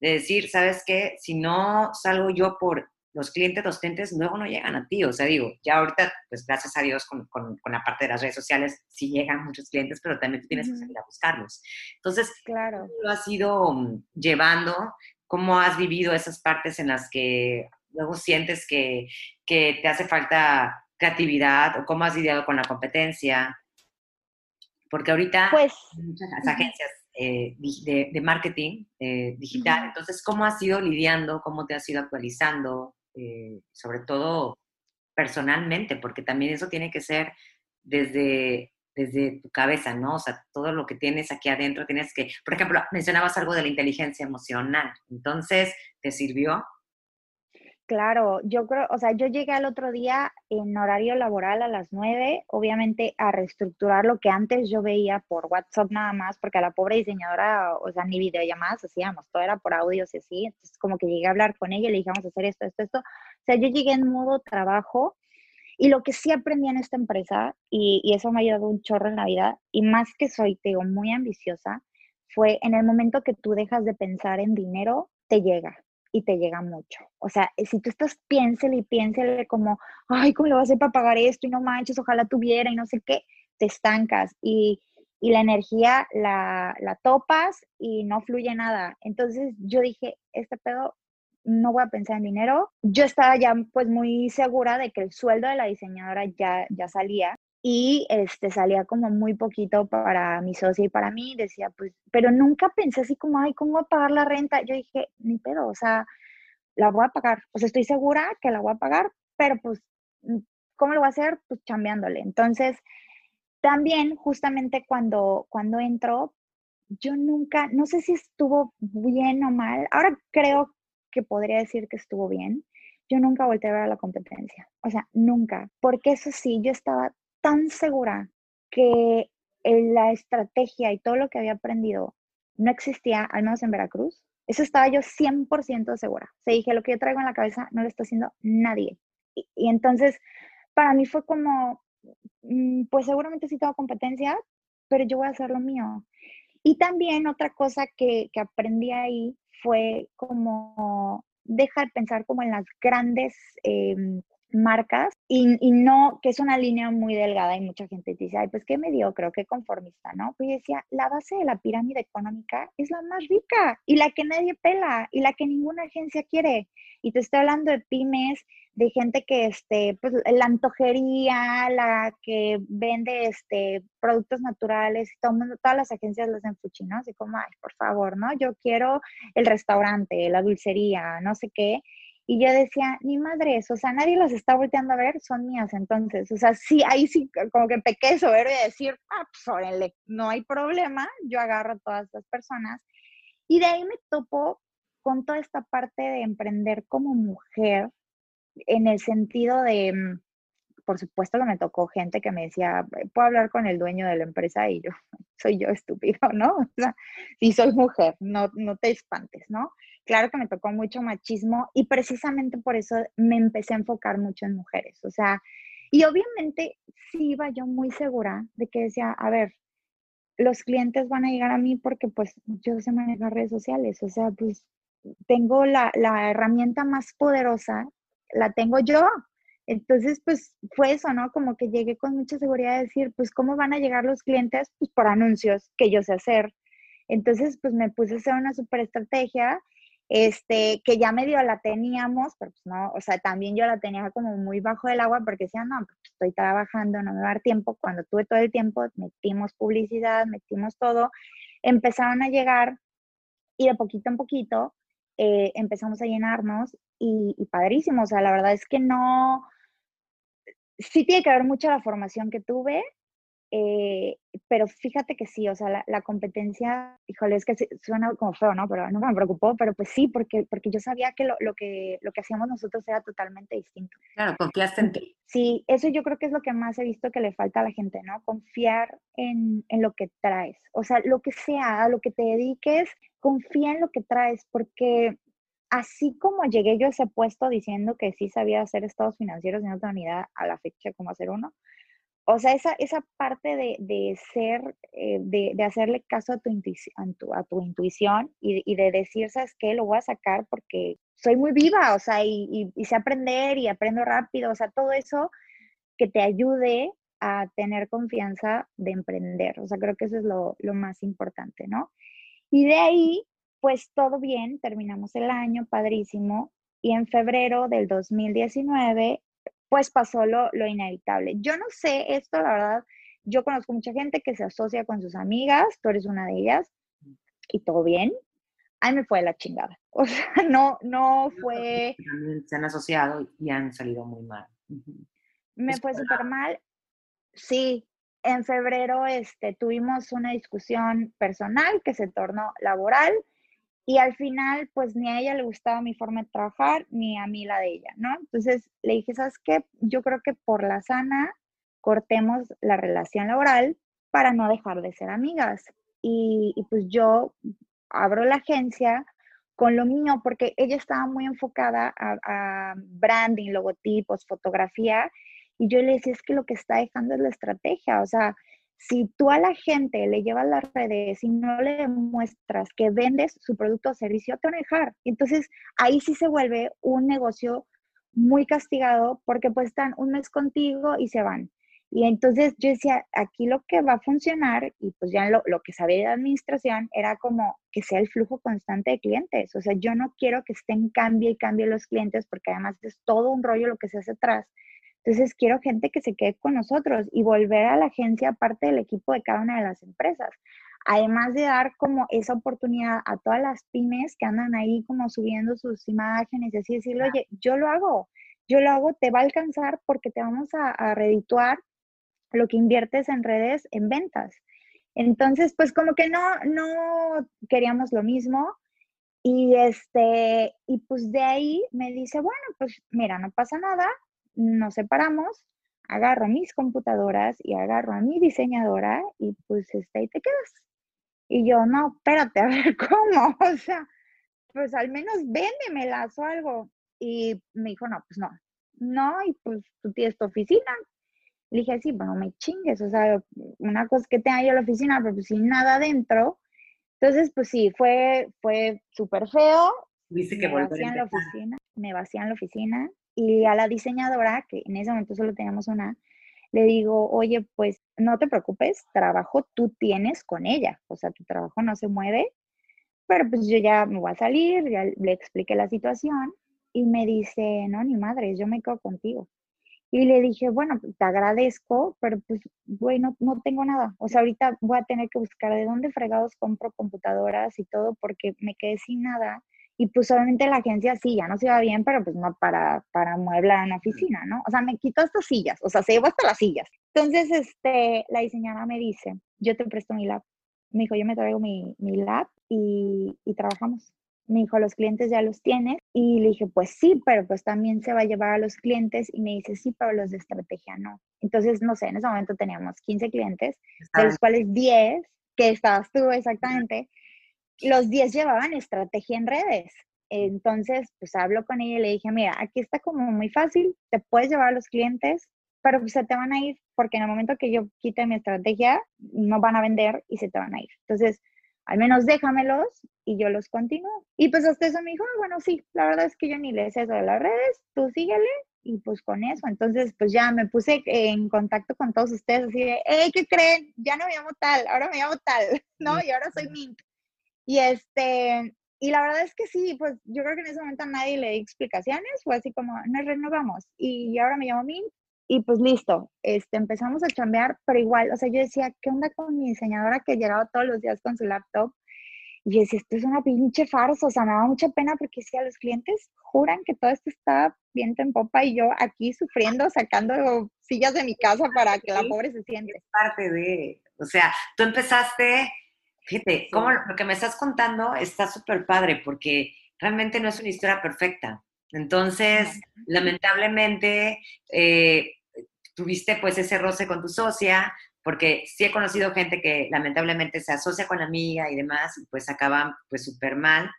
de decir, sabes qué, si no salgo yo por los clientes, los clientes luego no llegan a ti. O sea, digo, ya ahorita, pues gracias a Dios con, con, la parte de las redes sociales, sí llegan muchos clientes, pero también tú tienes que salir a buscarlos. Entonces, claro. ¿cómo lo has ido mm, llevando? ¿Cómo has vivido esas partes en las que luego sientes que, que te hace falta creatividad o cómo has lidiado con la competencia? Porque ahorita pues, muchas agencias eh, de, marketing eh, digital, entonces, ¿cómo has ido lidiando? ¿Cómo te has ido actualizando? Eh, sobre todo personalmente, porque también eso tiene que ser desde, desde tu cabeza, ¿no? O sea, todo lo que tienes aquí adentro tienes que, por ejemplo, mencionabas algo de la inteligencia emocional, entonces, ¿te sirvió? Claro, yo creo, o sea, yo llegué al otro día en horario laboral a las 9, obviamente a reestructurar lo que antes yo veía por WhatsApp nada más, porque a la pobre diseñadora, o sea, ni videollamadas hacíamos, todo era por audios y así, entonces como que llegué a hablar con ella y le dije, vamos a hacer esto, esto, esto. O sea, yo llegué en modo trabajo y lo que sí aprendí en esta empresa, y, y eso me ha ayudado un chorro en la vida, y más que soy, te digo, muy ambiciosa, fue en el momento que tú dejas de pensar en dinero, te llega y te llega mucho. O sea, eh, si tú estás, piénsele y piénsele como, ay, ¿cómo le voy a hacer para pagar esto? Y no manches, ojalá tuviera y no sé qué, te estancas y, y la energía la, la topas y no fluye nada. Entonces yo dije, este pedo, no voy a pensar en dinero. Yo estaba ya pues muy segura de que el sueldo de la diseñadora ya, ya salía y este salía como muy poquito para mi socia y para mí, decía, pues, pero nunca pensé así como, ay, ¿cómo voy a pagar la renta? Yo dije, ni pedo, o sea, la voy a pagar, o sea, estoy segura que la voy a pagar, pero pues, mm, ¿cómo lo voy a hacer? Pues chambeándole. Entonces, también justamente cuando, cuando entró, yo nunca, no sé si estuvo bien o mal, ahora creo que podría decir que estuvo bien, yo nunca volteé a ver a la competencia, o sea, nunca, porque eso sí, yo estaba tan segura que la estrategia y todo lo que había aprendido no existía, al menos en Veracruz. Eso estaba yo 100% segura. Se dije, lo que yo traigo en la cabeza no lo está haciendo nadie. Y, entonces, para mí fue como, mm, pues seguramente sí tengo competencia, pero yo voy a hacer lo mío. Y también otra cosa que, que aprendí ahí fue como dejar de pensar como en las grandes em, marcas y, no, que es una línea muy delgada y mucha gente dice, ay, pues qué creo qué conformista, ¿no? Pues decía, la base de la pirámide económica es la más rica y la que nadie pela y la que ninguna agencia quiere. Y te estoy hablando de pymes, de gente que, este, pues la antojería, la que vende, este, productos naturales, todo mundo, todas las agencias las hacen ¿no? Así como, ay, por favor, ¿no? Yo quiero el restaurante, la dulcería, no sé qué y yo decía, ni madres, o sea, nadie las está volteando a ver, son mías entonces. O sea, sí, ahí sí, como que pequé soberbio de decir, ah, pues órale, no hay problema, yo agarro a todas las personas. Y de ahí me topo con toda esta parte de emprender como mujer, en el sentido de, mm, por supuesto que me tocó gente que me decía, puedo hablar con el dueño de la empresa y yo, soy yo estúpido, ¿no? O sea, si soy mujer, no, no te espantes, ¿no? Claro que me tocó mucho machismo y precisamente por eso me empecé a enfocar mucho en mujeres. O sea, y obviamente sí iba yo muy segura de que decía, a ver, los clientes van a llegar a mí porque pues yo sé manejar redes sociales. O sea, pues tengo la, la herramienta más poderosa, la tengo yo. Entonces, pues fue eso, ¿no? Como que llegué con mucha seguridad a decir, pues, ¿cómo van a llegar los clientes? Pues por anuncios que yo sé hacer. Entonces, pues me puse a hacer una super estrategia este, que ya medio la teníamos, pero pues no, o sea, también yo la tenía como muy bajo del agua porque decía, no, pues estoy trabajando, no me va a dar tiempo. Cuando tuve todo el tiempo, metimos publicidad, metimos todo, empezaron a llegar y de poquito en poquito eh, empezamos a llenarnos y, y padrísimo, o sea, la verdad es que no, sí tiene que ver mucho la formación que tuve, eh, pero fíjate que sí, o sea, la, competencia, híjole, es que suena como feo, ¿no? Pero no me preocupó, pero pues sí, porque, porque yo sabía que lo, lo, que lo que hacíamos nosotros era totalmente distinto. Claro, confiaste en ti. Sí, eso yo creo que es lo que más he visto que le falta a la gente, ¿no? Confiar en, en lo que traes. O sea, lo que sea, a lo que te dediques, confía en lo que traes, porque así como llegué yo a ese puesto diciendo que sí sabía hacer estados financieros en otra unidad a la fecha como hacer uno, o sea, esa, esa parte de, de ser, eh, de, de, hacerle caso a tu, intuición, a tu, intuición y, y, de decir, ¿sabes qué? Lo voy a sacar porque soy muy viva, o sea, y, y, sé aprender y aprendo rápido, o sea, todo eso que te ayude a tener confianza de emprender. O sea, creo que eso es lo, lo más importante, ¿no? Y de ahí, pues todo bien, terminamos el año, padrísimo, y en febrero del 2019 pues pasó lo, inevitable. Yo no sé esto, la verdad, yo conozco mucha gente que se asocia con sus amigas, tú eres una de ellas, y todo bien. Ahí me fue la chingada. O sea, no, no fue... se han asociado y han salido muy mal. Me fue súper mal. Sí, en febrero este, tuvimos una discusión personal que se tornó laboral y al final pues ni a ella le gustaba mi forma de trabajar ni a mí la de ella, ¿no? Entonces le dije, ¿sabes qué? Yo creo que por la sana cortemos la relación laboral para no dejar de ser amigas. Y, pues yo abro la agencia con lo mío, porque ella estaba muy enfocada a, branding, logotipos, fotografía, y yo le decía, es que lo que está dejando es la estrategia, o sea, si tú a la gente le llevas las redes y no le demuestras que vendes su producto o servicio, te van a dejar. Entonces, ahí sí se vuelve un negocio muy castigado porque pues están un mes contigo y se van. Y entonces yo decía, aquí lo que va a funcionar, y pues ya lo, lo, que sabía de administración, era como que sea el flujo constante de clientes. O sea, yo no quiero que estén cambie y cambie los clientes, porque además es todo un rollo lo que se hace atrás. Entonces quiero gente que se quede con nosotros y volver a la agencia parte del equipo de cada una de las empresas. Además de dar como esa oportunidad a todas las pymes que andan ahí como subiendo sus imágenes y así decirle, oye, yo lo hago, yo lo hago, te va a alcanzar porque te vamos a, a redituar lo que inviertes en redes en ventas. Entonces, pues como que no, no queríamos lo mismo. Y este, y pues de ahí me dice, bueno, pues mira, no pasa nada, nos separamos, agarro mis computadoras y agarro a mi diseñadora y pues este, ahí te quedas. Y yo, no, espérate, a ver cómo, o sea, pues al menos véndemelas o algo. Y me dijo, no, pues no, no, y pues tú tienes tu oficina, le dije, sí, bueno, me chingues, o sea, una cosa que tenga yo la oficina, pero pues sin nada adentro. Entonces, pues sí, fue, fue súper feo. Dice que me vacían la oficina, me vacían la oficina y a la diseñadora, que en ese momento solo teníamos una, le digo, oye, pues no te preocupes, trabajo tú tienes con ella, o sea, tu trabajo no se mueve, pero pues yo ya me voy a salir, ya le expliqué la situación y me dice, no, ni madre, yo me quedo contigo. Y le dije, bueno, pues, te agradezco, pero pues, bueno, no, tengo nada. O sea, ahorita voy a tener que buscar de dónde fregados compro computadoras y todo porque me quedé sin nada. Y pues obviamente la agencia sí, ya no se iba bien, pero pues no para, para mueblar una oficina, ¿no? O sea, me quitó estas sillas, o sea, se llevó hasta las sillas. Entonces, este, la diseñadora me dice, yo te presto mi lab. Me dijo, yo me traigo mi, mi lab y, y trabajamos me dijo, los clientes ya los tienes. Y le dije, pues sí, pero pues también se va a llevar a los clientes. Y me dice, sí, pero los de estrategia no. Entonces, no sé, en ese momento teníamos 15 clientes, de los cuales 10, que estabas tú exactamente, los 10 llevaban estrategia en redes. Entonces, pues hablo con ella y le dije, mira, aquí está como muy fácil, te puedes llevar a los clientes, pero pues se te van a ir, porque en el momento que yo quite mi estrategia, no van a vender y se te van a ir. Entonces, al menos déjamelos y yo los continúo. Y pues hasta eso me dijo, ah, bueno, sí, la verdad es que yo ni le sé eso de las redes, tú síguele y pues con eso. Entonces, pues ya me puse en contacto con todos ustedes, así de, hey, ¿qué creen? Ya no me llamo tal, ahora me llamo tal, ¿no? Y ahora soy Mint. Y este, y la verdad es que sí, pues yo creo que en ese momento a nadie le di explicaciones, fue así como, nos renovamos. Y ahora me llamo Mint y pues listo, este, empezamos a chambear, pero igual, o sea, yo decía, ¿qué onda con mi diseñadora que llegaba todos los días con su laptop? Y decía, esto es una pinche farsa, o sea, me daba mucha pena porque si a los clientes juran que todo esto está viento en popa y yo aquí sufriendo, sacando sillas de mi casa para que la pobre se siente. Es parte de, o sea, tú empezaste, fíjate, como lo que me estás contando está súper padre porque realmente no es una historia perfecta. Entonces, lamentablemente, eh, tuviste pues ese roce con tu socia, porque sí he conocido gente que lamentablemente se asocia con la amiga y demás, y pues acaban pues súper mal.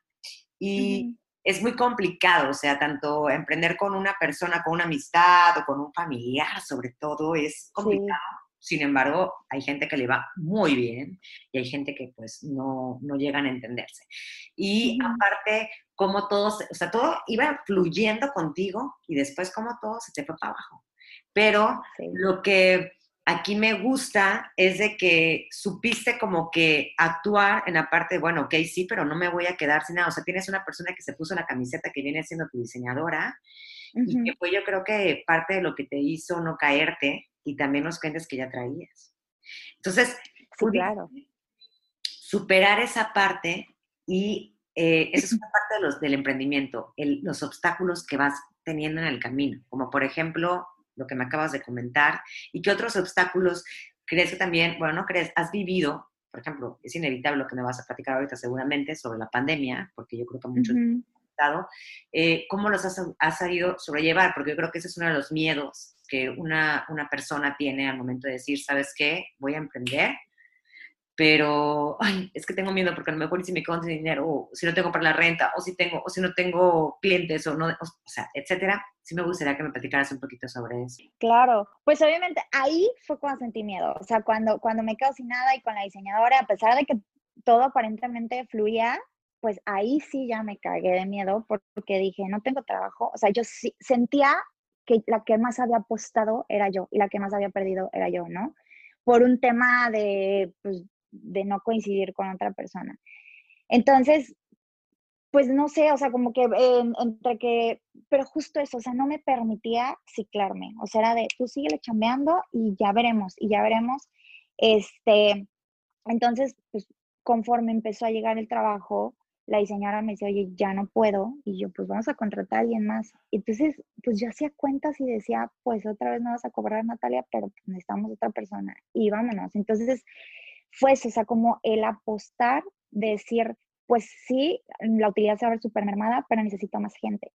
Y es muy complicado, o sea, tanto emprender con una persona, con una amistad o con un familiar, sobre todo, es complicado. Sin embargo, hay gente que le va muy bien y hay gente que pues no, no llegan a entenderse. Y aparte, como todos, o sea, todo iba fluyendo contigo y después como todo se te fue para abajo. Pero lo que aquí me gusta es de que supiste como que actuar en la parte de, bueno, ok, sí, pero no me voy a quedar sin nada. O sea, tienes una persona que se puso la camiseta que viene siendo tu diseñadora y que fue yo creo que parte de lo que te hizo no caerte y también los clientes que ya traías. Entonces, claro. superar esa parte y eh, esa es una parte de los, del emprendimiento, los obstáculos que vas teniendo en el camino, como por ejemplo lo que me acabas de comentar, y qué otros obstáculos crees que también, bueno, no crees, has vivido, por ejemplo, es inevitable lo que me vas a platicar ahorita seguramente sobre la pandemia, porque yo creo que muchos uh eh, ¿cómo los has, has, sabido sobrellevar? Porque yo creo que ese es uno de los miedos que una, una persona tiene al momento de decir, ¿sabes qué? Voy a emprender pero es que tengo miedo porque a lo mejor si me quedo sin dinero, o si no tengo para la renta, o si tengo, o si no tengo clientes, o no, o, etcétera. Sí me gustaría que me platicaras un poquito sobre eso. Claro, pues obviamente ahí fue cuando sentí miedo, o sea, cuando, cuando me quedo sin nada y con la diseñadora, a pesar de que todo aparentemente fluía, pues ahí sí ya me cagué de miedo porque dije, no tengo trabajo, o sea, yo sí, sentía que la que más había apostado era yo y la que más había perdido era yo, ¿no? Por un tema de, pues, de no coincidir con otra persona. Entonces, pues no sé, o sea, como que entre que, pero justo eso, o sea, no me permitía ciclarme, o sea, era de, tú síguele chambeando y ya veremos, y ya veremos. Este, entonces, pues conforme empezó a llegar el trabajo, la diseñadora me decía, oye, ya no puedo, y yo, pues vamos a contratar a alguien más. Entonces, pues yo hacía cuentas y decía, pues otra vez no vas a cobrar, Natalia, pero pues, necesitamos otra persona, y vámonos. Entonces, fue eso, o sea, como el apostar, de decir, pues sí, la utilidad se va a ver súper mermada, pero necesito más gente.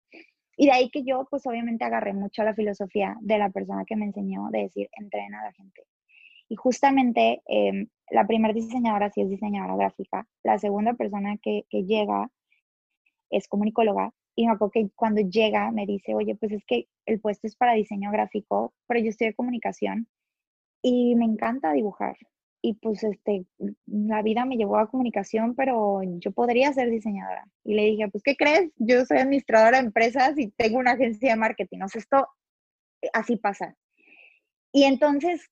Y de ahí que yo, pues obviamente agarré mucho la filosofía de la persona que me enseñó de decir, entrena a la gente. Y justamente em, la primera diseñadora sí es diseñadora gráfica, la segunda persona que, llega es comunicóloga. Y me acuerdo cuando llega me dice, oye, pues es que el puesto es para diseño gráfico, pero yo estoy de comunicación y me encanta dibujar y pues este, la vida me llevó a comunicación, pero yo podría ser diseñadora. Y le dije, pues, ¿qué crees? Yo soy administradora de empresas y tengo una agencia de marketing. O sea, esto eh, así pasa. Y entonces,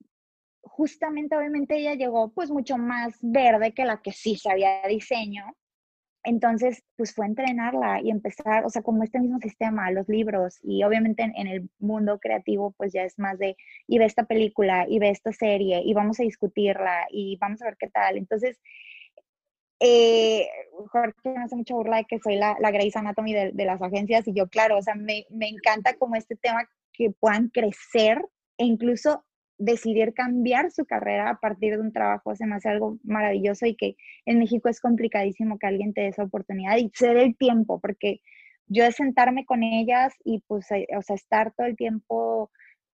justamente, obviamente, ella llegó pues mucho más verde que la que sí sabía diseño. Entonces, pues fue entrenarla y empezar, o sea, como este mismo sistema, los libros y obviamente en, el mundo creativo, pues ya es más de, y ve esta película, y ve esta serie, y vamos a discutirla, y vamos a ver qué tal. Entonces, eh, Jorge me hace mucha burla de que soy la, la Grey's Anatomy de, de, las agencias y yo, claro, o sea, me, me encanta como este tema que puedan crecer e incluso decidir cambiar su carrera a partir de un trabajo se me hace algo maravilloso y que en México es complicadísimo que alguien te dé esa oportunidad y se dé el tiempo, porque yo de sentarme con ellas y pues, eh, o sea, estar todo el tiempo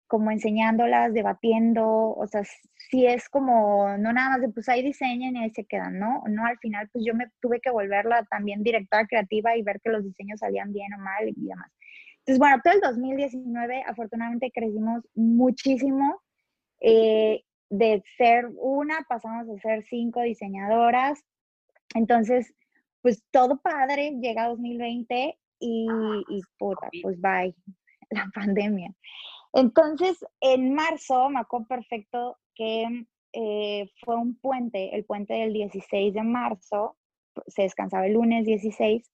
como enseñándolas, debatiendo, o sea, si es como, no nada más de pues ahí diseñan y ahí se quedan, ¿no? No, al final pues yo me tuve que volverla también directora creativa y ver que los diseños salían bien o mal y demás. Entonces, bueno, todo el 2019 afortunadamente crecimos muchísimo eh, de ser una, pasamos a ser cinco diseñadoras. Entonces, pues todo padre, llega 2020 y, y puta, pues bye, la pandemia. Entonces, en marzo, me acuerdo perfecto que eh, fue un puente, el puente del 16 de marzo, se descansaba el lunes 16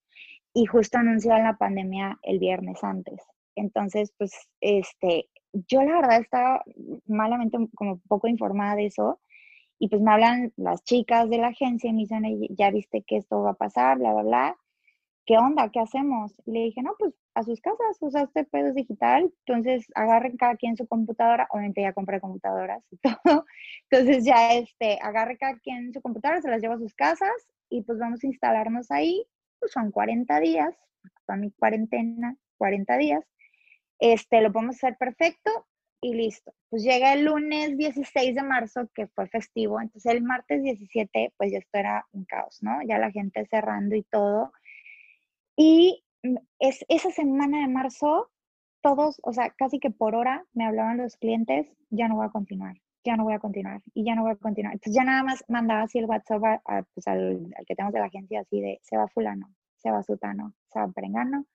y justo anunciaron la pandemia el viernes antes. Entonces, pues, este, yo la verdad estaba malamente como poco informada de eso y pues me hablan las chicas de la agencia y me dicen, ya viste que esto va a pasar, bla, bla, bla. ¿Qué onda? ¿Qué hacemos? Le dije, no, pues a sus casas, o sea, este pedo es digital, entonces agarren cada quien su computadora, obviamente ya compré computadoras y todo, entonces ya este, agarre cada quien su computadora, se las lleva a sus casas y pues vamos a instalarnos ahí, pues son 40 días, para mi cuarentena, 40 días, este, lo podemos hacer perfecto y listo. Pues llega el lunes 16 de marzo, que fue festivo, entonces el martes 17, pues ya esto era un caos, ¿no? Ya la gente cerrando y todo. Y es, esa semana de marzo, todos, o sea, casi que por hora me hablaban los clientes, ya no voy a continuar, ya no voy a continuar y ya no voy a continuar. Entonces ya nada más mandaba así el WhatsApp pues al, al, que tenemos de la agencia así de, se va fulano, se va sutano, se va perengano,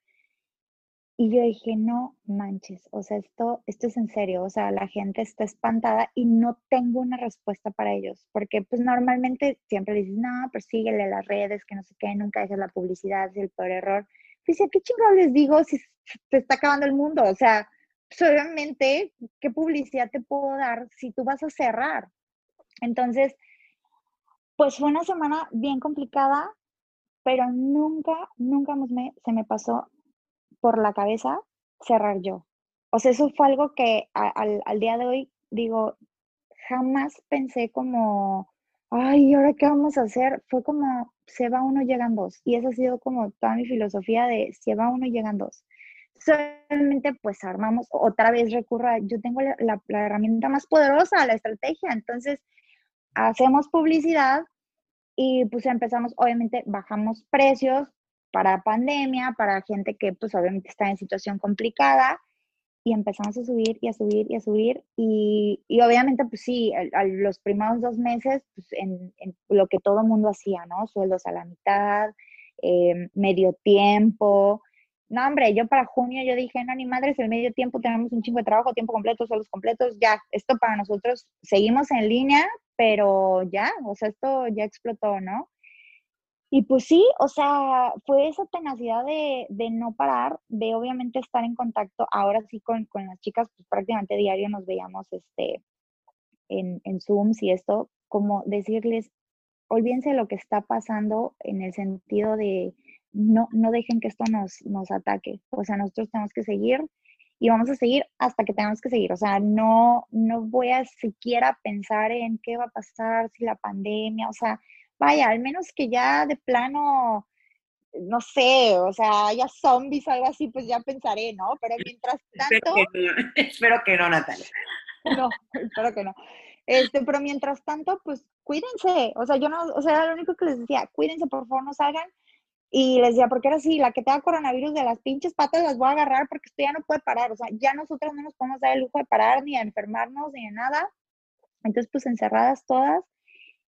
y yo dije, no manches, o sea, esto, esto es en serio, o sea, la gente está espantada y no tengo una respuesta para ellos, porque pues normalmente siempre dices, no, persíguele las redes, que no sé qué, nunca dejes la publicidad, es el peor error. Dice, ¿qué chingado les digo si te está acabando el mundo? O sea, pues, obviamente, ¿qué publicidad te puedo dar si tú vas a cerrar? Entonces, pues fue una semana bien complicada, pero nunca, nunca se me pasó por la cabeza cerrar yo. O sea, eso fue algo que al, día de hoy digo, jamás pensé como, ay, ¿ahora qué vamos a hacer? Fue como, se va uno, llegan dos. Y esa ha sido como toda mi filosofía de, se va uno, llegan dos. Solamente pues armamos, otra vez recurro a, yo tengo la, la herramienta más poderosa, la estrategia, entonces hacemos publicidad y pues empezamos, obviamente bajamos precios para pandemia, para gente que pues obviamente está en situación complicada y empezamos a subir y a subir y a subir y, y obviamente pues sí, a, los primeros dos meses pues en, lo que todo mundo hacía, ¿no? Sueldos a la mitad, eh, medio tiempo. No, hombre, yo para junio yo dije, no, ni madre, es el medio tiempo, tenemos un chingo de trabajo, tiempo completo, sueldos completos, ya, esto para nosotros, seguimos en línea, pero ya, o sea, esto ya explotó, ¿no? Y pues sí, o sea, fue esa tenacidad de, de, no parar, de obviamente estar en contacto. Ahora sí con, con las chicas, pues prácticamente diario nos veíamos este, en, en Zooms y esto, como decirles, olvídense de lo que está pasando en el sentido de no, no dejen que esto nos, nos ataque. O sea, nosotros tenemos que seguir y vamos a seguir hasta que tengamos que seguir. O sea, no, no voy a siquiera pensar en qué va a pasar si la pandemia, o sea, vaya, al menos que ya de plano, no sé, o sea, haya zombies o algo así, pues ya pensaré, ¿no? Pero mientras tanto... Espero que no, Natalia. No, espero que no. Este, pero mientras tanto, pues cuídense. O sea, yo no, o sea, lo único que les decía, cuídense, por favor, no salgan. Y les decía, porque era así, la que tenga coronavirus de las pinches patas las voy a agarrar porque esto ya no puede parar. O sea, ya nosotros no nos podemos dar el lujo de parar ni a enfermarnos ni de nada. Entonces, pues encerradas todas.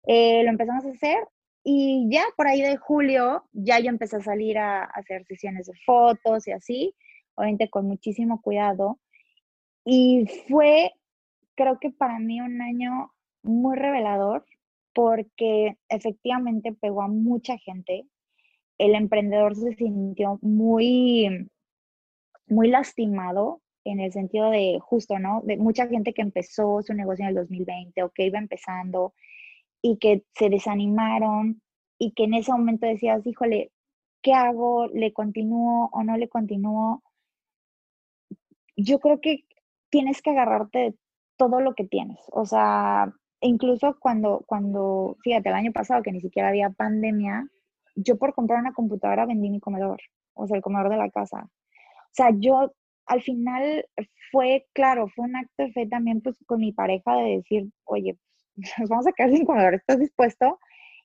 Eh, lo empezamos a hacer y ya por ahí de julio ya yo empecé a salir a, hacer sesiones de fotos y así, obviamente con muchísimo cuidado. Y fue, creo que para mí un año muy revelador porque efectivamente pegó a mucha gente. El emprendedor se sintió muy, muy lastimado en el sentido de justo, ¿no? De mucha gente que empezó su negocio en el 2020 o que iba empezando y que se desanimaron y que en ese momento decías, híjole, ¿qué hago? ¿Le continúo o no le continúo? Yo creo que tienes que agarrarte de todo lo que tienes. O sea, incluso cuando, cuando, fíjate, el año pasado que ni siquiera había pandemia, yo por comprar una computadora vendí mi comedor, o sea, el comedor de la casa. O sea, yo al final fue, claro, fue un acto de fe también pues con mi pareja de decir, oye, nos vamos a quedar sin comedor, ¿estás dispuesto?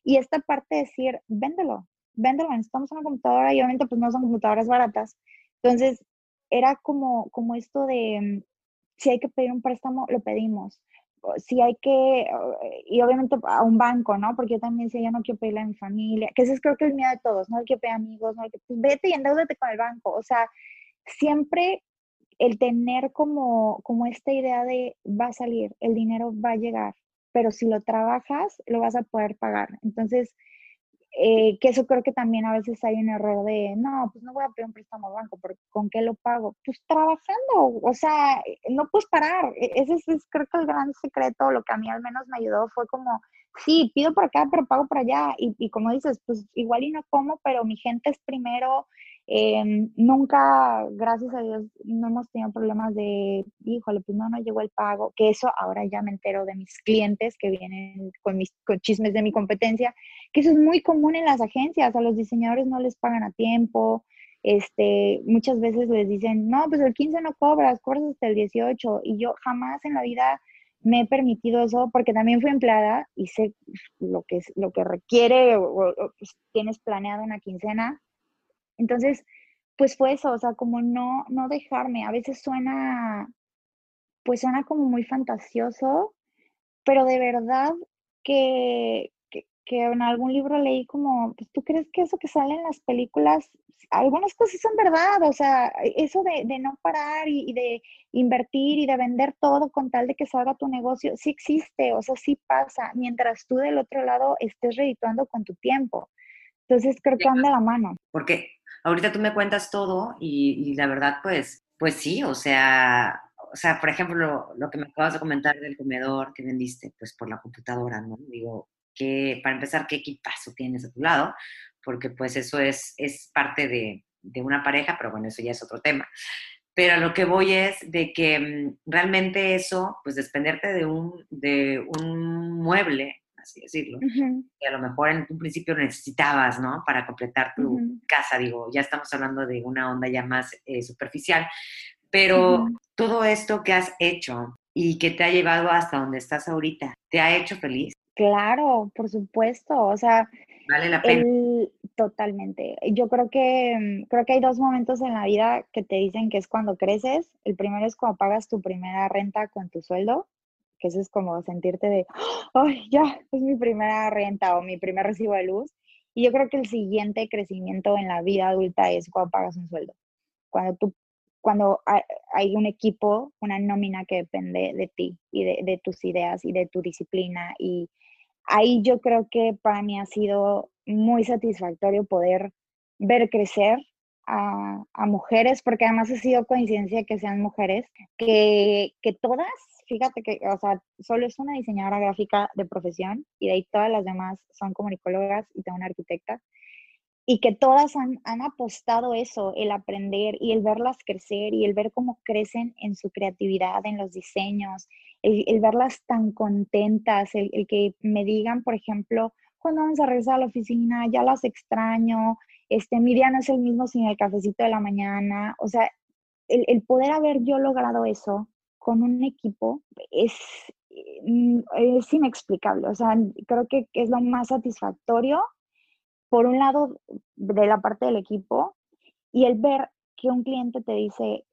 Y esta parte de decir, véndelo, véndelo, necesitamos una computadora y obviamente pues no son computadoras baratas. Entonces, era como, como esto de, mm, si hay que pedir un préstamo, lo pedimos. Si hay que, eh, y obviamente a un banco, ¿no? Porque yo también decía, yo no quiero pedirle a mi familia, que ese es creo que el miedo de todos, no hay que pedir amigos, no hay que, pues vete y endeudate con el banco. O sea, siempre el tener como, como esta idea de va a salir, el dinero va a llegar, pero si lo trabajas, lo vas a poder pagar. Entonces, eh, que eso creo que también a veces hay un error de, no, pues no voy a pedir un préstamo al banco, porque ¿con qué lo pago? Pues trabajando, o sea, no puedes parar. E, ese es, creo que el gran secreto, lo que a mí al menos me ayudó fue como, sí, pido por acá, pero pago por allá. Y, y como dices, pues igual y no como, pero mi gente es primero, Em, nunca, gracias a Dios, no hemos tenido problemas de, híjole, pues no, no llegó el pago, que eso ahora ya me entero de mis clientes que vienen con mis chismes de mi competencia, que eso es muy común en las agencias, a los diseñadores no les pagan a tiempo, este, muchas veces les dicen, no, pues el 15 no cobras, cobras hasta el 18, y yo jamás en la vida me he permitido eso porque también fui empleada y sé lo que, lo que requiere o, pues, tienes planeado una quincena entonces, pues fue eso, o sea, como no, no dejarme. A veces suena, pues suena como muy fantasioso, pero de verdad que, que, en algún libro leí como, pues tú crees que eso que sale en las películas, algunas cosas son verdad, o sea, eso de, de no parar y, y, de invertir y de vender todo con tal de que salga tu negocio, sí existe, o sea, sí pasa, mientras tú del otro lado estés redituando con tu tiempo. Entonces creo que van de la mano. Porque ahorita tú me cuentas todo y, la verdad, pues, pues sí, o sea, o sea, por ejemplo, lo, que me acabas de comentar del comedor que vendiste, pues por la computadora, ¿no? Digo, que para empezar, ¿qué equipazo tienes a tu lado? Porque pues eso es, es parte de, de una pareja, pero bueno, eso ya es otro tema. pero lo que voy es de que mm, realmente eso, pues desprenderte de un, de un mueble, así decirlo, que a lo mejor en un principio necesitabas, ¿no? Para completar tu casa, digo, ya estamos hablando de una onda ya más eh, superficial, pero todo esto que has hecho y que te ha llevado hasta donde estás ahorita, ¿te ha hecho feliz? Claro, por supuesto, o sea, vale la pena. totalmente. Yo creo que creo que hay dos momentos en la vida que te dicen que es cuando creces. El primero es cuando pagas tu primera renta con tu sueldo, que eso es como sentirte de, ay, ya, es mi primera renta o mi primer recibo de luz. Y yo creo que el siguiente crecimiento en la vida adulta es cuando pagas un sueldo. Cuando tú cuando hay un equipo, una nómina que depende de ti y de, tus ideas y de tu disciplina. Y ahí yo creo que para mí ha sido muy satisfactorio poder ver crecer a, mujeres, porque además ha sido coincidencia que sean mujeres, que, que todas, fíjate que, o sea, solo es una diseñadora gráfica de profesión y de ahí todas las demás son comunicólogas y tengo una arquitecta y que todas han, apostado eso, el aprender y el verlas crecer y el ver cómo crecen en su creatividad, en los diseños, el, verlas tan contentas, el, que me digan, por ejemplo, cuando vamos a regresar a la oficina, ya las extraño, este, mi día no es el mismo sin el cafecito de la mañana, o sea, el, poder haber yo logrado eso con un equipo es, mm, es inexplicable, o sea, creo que es lo más satisfactorio por un lado, de la parte del equipo, y el ver que un cliente te dice,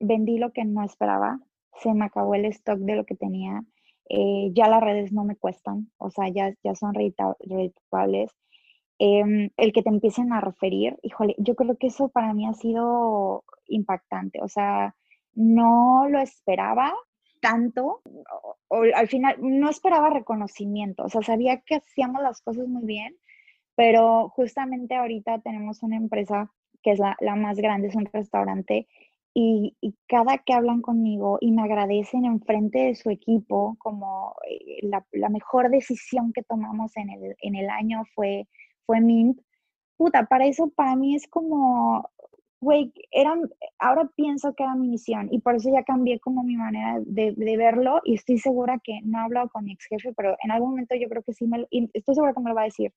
vendí lo que no esperaba, se me acabó el stock de lo que tenía, eh, ya las redes no me cuestan, o sea, ya, ya son redituables. Em, el que te empiecen a referir, híjole, yo creo que eso para mí ha sido impactante, o sea, no lo esperaba tanto, o al final no esperaba reconocimiento, o sea, sabía que hacíamos las cosas muy bien, pero justamente ahorita tenemos una empresa que es la, más grande, es un restaurante, y, cada que hablan conmigo y me agradecen en frente de su equipo como eh, la, mejor decisión que tomamos en el, en el año fue, fue Mint, puta, para eso para mí es como, güey, ahora pienso que era mi misión y por eso ya cambié como mi manera de, de, verlo y estoy segura que no he hablado con mi ex jefe, pero en algún momento yo creo que sí me estoy segura que me lo va a decir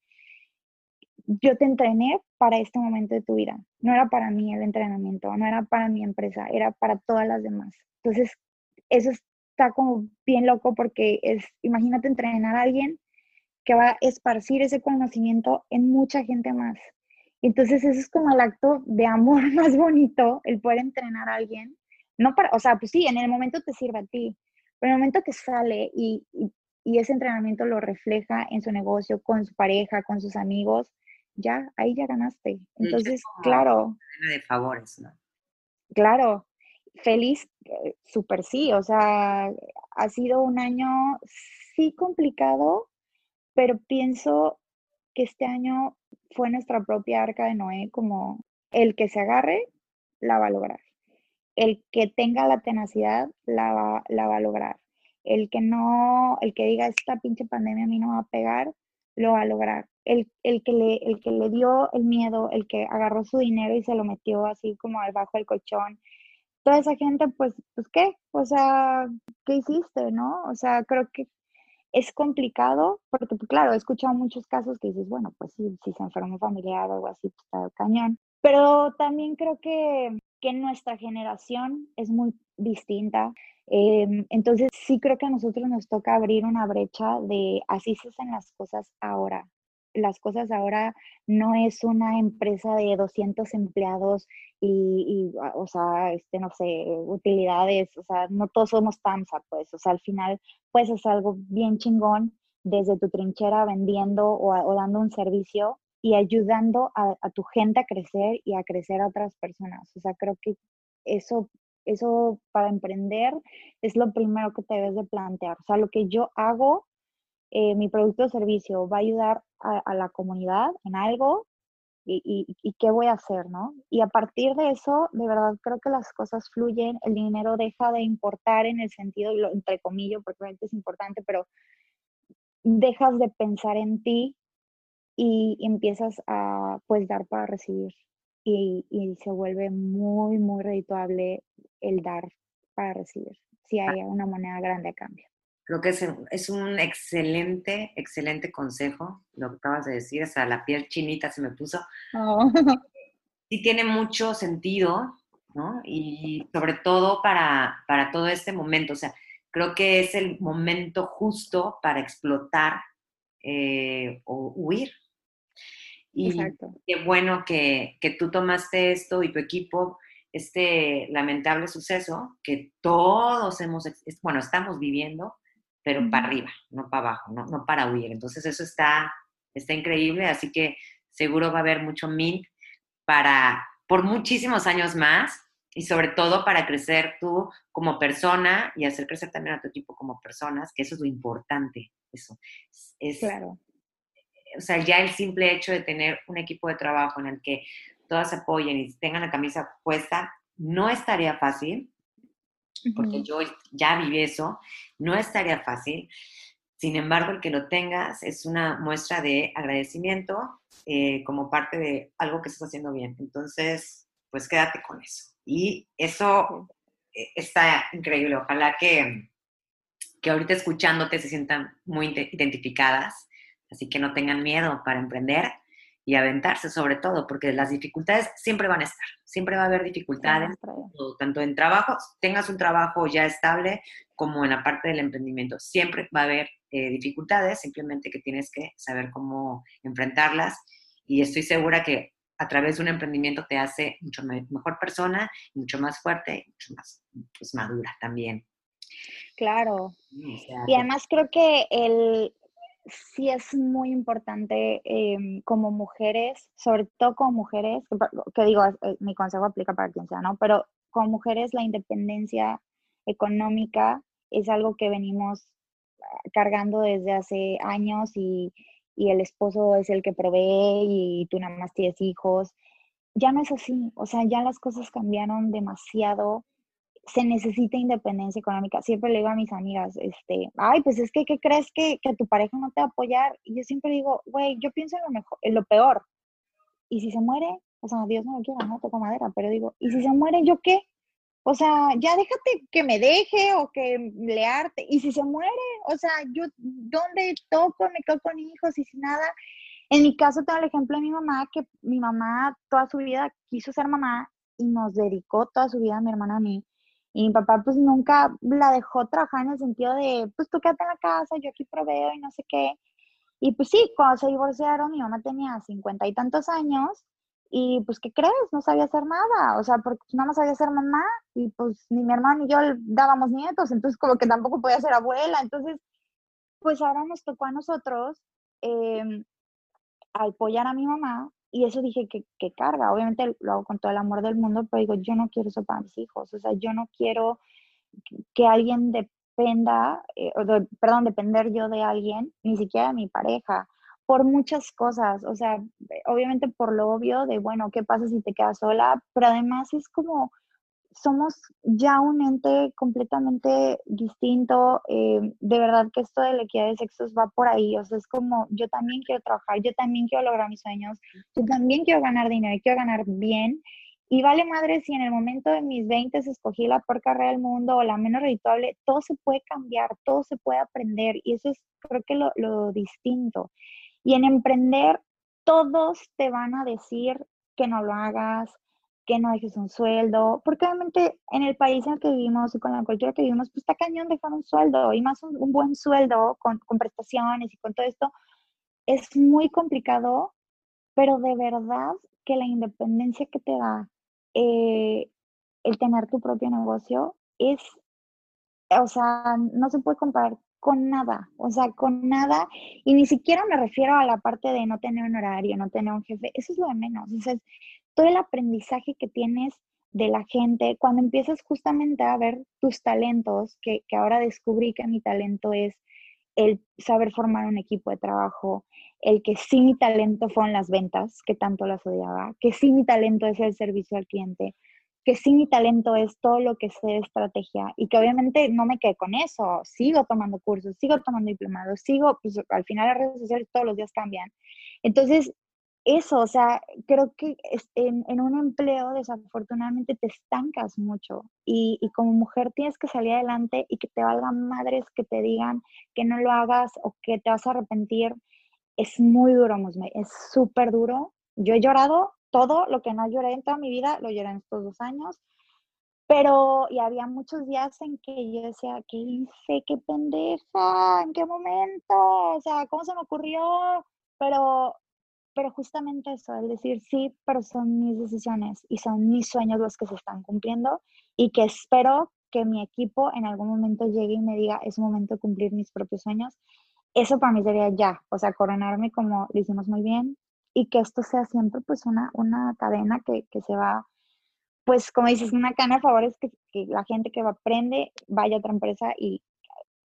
yo te entrené para este momento de tu vida. No era para mí el entrenamiento, no era para mi empresa, era para todas las demás. Entonces, eso está como bien loco porque es, imagínate entrenar a alguien que va a esparcir ese conocimiento en mucha gente más. Entonces, eso es como el acto de amor más bonito, el poder entrenar a alguien. No para, o sea, pues sí, en el momento te sirve a ti, pero en el momento que sale y, y, y ese entrenamiento lo refleja en su negocio, con su pareja, con sus amigos, ya, ahí ya ganaste. Entonces, claro. De favores, ¿no? Claro, feliz, eh, súper sí, o sea, ha sido un año sí complicado, pero pienso que este año fue nuestra propia arca de Noé, como el que se agarre, la va a lograr. El que tenga la tenacidad, la va, la va a lograr. El que no, el que diga, esta pinche pandemia a mí no va a pegar, lo va a lograr el, que le, el que le dio el miedo, el que agarró su dinero y se lo metió así como debajo del colchón, toda esa gente, pues, pues, ¿qué? O sea, ¿qué hiciste, no? O sea, creo que es complicado, porque pues, claro, he escuchado muchos casos que dices, bueno, pues sí, si se enferma un familiar o algo así, pues está cañón. Pero también creo que, que nuestra generación es muy distinta. Em, entonces sí creo que a nosotros nos toca abrir una brecha de así se hacen las cosas ahora las cosas ahora no es una empresa de 200 empleados y, ah, o sea, este, no sé, utilidades, o sea, no todos somos TAMSA, pues, o sea, al final puedes hacer algo bien chingón desde tu trinchera vendiendo o, dando un servicio y ayudando a, a, tu gente a crecer y a crecer a otras personas. O sea, creo que eso, eso para emprender es lo primero que te debes de plantear. O sea, lo que yo hago eh, mi producto o servicio va a ayudar a, la comunidad en algo y, qué voy a hacer, ¿no? Y a partir de eso, de verdad creo que las cosas fluyen, el dinero deja de importar en el sentido, entre comillas, porque realmente es importante, pero dejas de pensar en ti y empiezas a pues dar para recibir y, y se vuelve muy, muy redituable el dar para recibir, si hay una moneda grande a cambio. Creo que es, un excelente, excelente consejo lo que acabas de decir. O sea, la piel chinita se me puso. Oh. Sí tiene mucho sentido, ¿no? Y sobre todo para, para todo este momento. O sea, creo que es el momento justo para explotar eh, o huir. Y qué bueno que, que tú tomaste esto y tu equipo este lamentable suceso que todos hemos, bueno, estamos viviendo, pero para arriba, no para abajo, no, no para huir. Entonces eso está, está increíble, así que seguro va a haber mucho mint para, por muchísimos años más y sobre todo para crecer tú como persona y hacer crecer también a tu equipo como personas, que eso es lo importante, eso. Es, claro. O sea, ya el simple hecho de tener un equipo de trabajo en el que todas apoyen y tengan la camisa puesta, no estaría fácil, porque yo ya viví eso, no estaría fácil. Sin embargo, el que lo tengas es una muestra de agradecimiento eh, como parte de algo que estás haciendo bien. Entonces, pues quédate con eso. Y eso eh, está increíble. Ojalá que, que ahorita escuchándote se sientan muy identificadas, así que no tengan miedo para emprender y aventarse sobre todo, porque las dificultades siempre van a estar, siempre va a haber dificultades, tanto en trabajo, tengas un trabajo ya estable como en la parte del emprendimiento, siempre va a haber eh, dificultades, simplemente que tienes que saber cómo enfrentarlas y estoy segura que a través de un emprendimiento te hace mucho mejor persona, mucho más fuerte, mucho más pues, madura también. Claro. y además creo que el, sí es muy importante em, como mujeres, sobre todo como mujeres, que, digo, eh, mi consejo aplica para quien sea, ¿no? Pero como mujeres la independencia económica es algo que venimos ah, cargando desde hace años y, y el esposo es el que provee y tú nada más tienes hijos. Ya no es así, o sea, ya las cosas cambiaron demasiado se necesita independencia económica. Siempre le digo a mis amigas, este, ay, pues es que, ¿qué crees que, que tu pareja no te va a apoyar? Y yo siempre digo, güey, yo pienso en lo mejor, en lo peor. Y si se muere, o sea, Dios no lo quiera, no toco madera, pero digo, ¿y si se muere, yo qué? O sea, ya déjate que me deje o que le arte. Y si se muere, o sea, yo, ¿dónde toco? Me quedo con hijos y sin nada. En mi caso tengo el ejemplo de mi mamá, que mi mamá toda su vida quiso ser mamá y nos dedicó toda su vida a mi hermana a mí. Y mi papá pues nunca la dejó trabajar en el sentido de, pues tú quédate en la casa, yo aquí proveo y no sé qué. Y pues sí, cuando se divorciaron, mi mamá tenía cincuenta y tantos años y pues, ¿qué crees? No sabía hacer nada, o sea, porque pues, nada más sabía ser mamá y pues ni mi hermano ni yo dábamos nietos, entonces como que tampoco podía ser abuela, entonces pues ahora nos tocó a nosotros eh, apoyar a mi mamá y eso dije que, que, carga, obviamente lo hago con todo el amor del mundo, pero digo, yo no quiero eso para mis hijos, o sea, yo no quiero que alguien dependa, eh, perdón, depender yo de alguien, ni siquiera de mi pareja, por muchas cosas, o sea, obviamente por lo obvio de, bueno, ¿qué pasa si te quedas sola? Pero además es como somos ya un ente completamente distinto. Eh, de verdad que esto de la equidad de sexos va por ahí. O sea, es como yo también quiero trabajar, yo también quiero lograr mis sueños, yo también quiero ganar dinero, quiero ganar bien. Y vale madre si en el momento de mis 20 escogí la peor carrera del mundo o la menos redituable, todo se puede cambiar, todo se puede aprender. Y eso es creo que lo, lo distinto. Y en emprender, todos te van a decir que no lo hagas, que no dejes un sueldo, porque obviamente en el país en el que vivimos y con la cultura que vivimos, pues está cañón dejar un sueldo y más un, buen sueldo con, con, prestaciones y con todo esto, es muy complicado, pero de verdad que la independencia que te da eh, el tener tu propio negocio es, o sea, no se puede comparar con nada, o sea, con nada, y ni siquiera me refiero a la parte de no tener un horario, no tener un jefe, eso es lo de menos, o sea, todo el aprendizaje que tienes de la gente, cuando empiezas justamente a ver tus talentos, que, ahora descubrí que mi talento es el saber formar un equipo de trabajo, el que sí mi talento fueron las ventas, que tanto las odiaba, que sí mi talento es el servicio al cliente, que sí mi talento es todo lo que sé estrategia y que obviamente no me quedé con eso, sigo tomando cursos, sigo tomando diplomados, sigo, pues al final las redes sociales todos los días cambian. Entonces, eso, o sea, creo que en, en, un empleo desafortunadamente te estancas mucho y, como mujer tienes que salir adelante y que te valgan madres que te digan que no lo hagas o que te vas a arrepentir. Es muy duro, Musme, es súper duro. Yo he llorado todo lo que no lloré en toda mi vida, lo lloré en estos dos años, pero y había muchos días en que yo decía, ¿qué hice? ¿Qué pendeja? ¿En qué momento? O sea, ¿cómo se me ocurrió? Pero pero justamente eso, el decir sí, pero son mis decisiones y son mis sueños los que se están cumpliendo y que espero que mi equipo en algún momento llegue y me diga, es momento de cumplir mis propios sueños. Eso para mí sería ya, o sea, coronarme como lo hicimos muy bien y que esto sea siempre pues una, una cadena que, que se va, pues como dices, una cadena de favores que, que la gente que aprende vaya a otra empresa y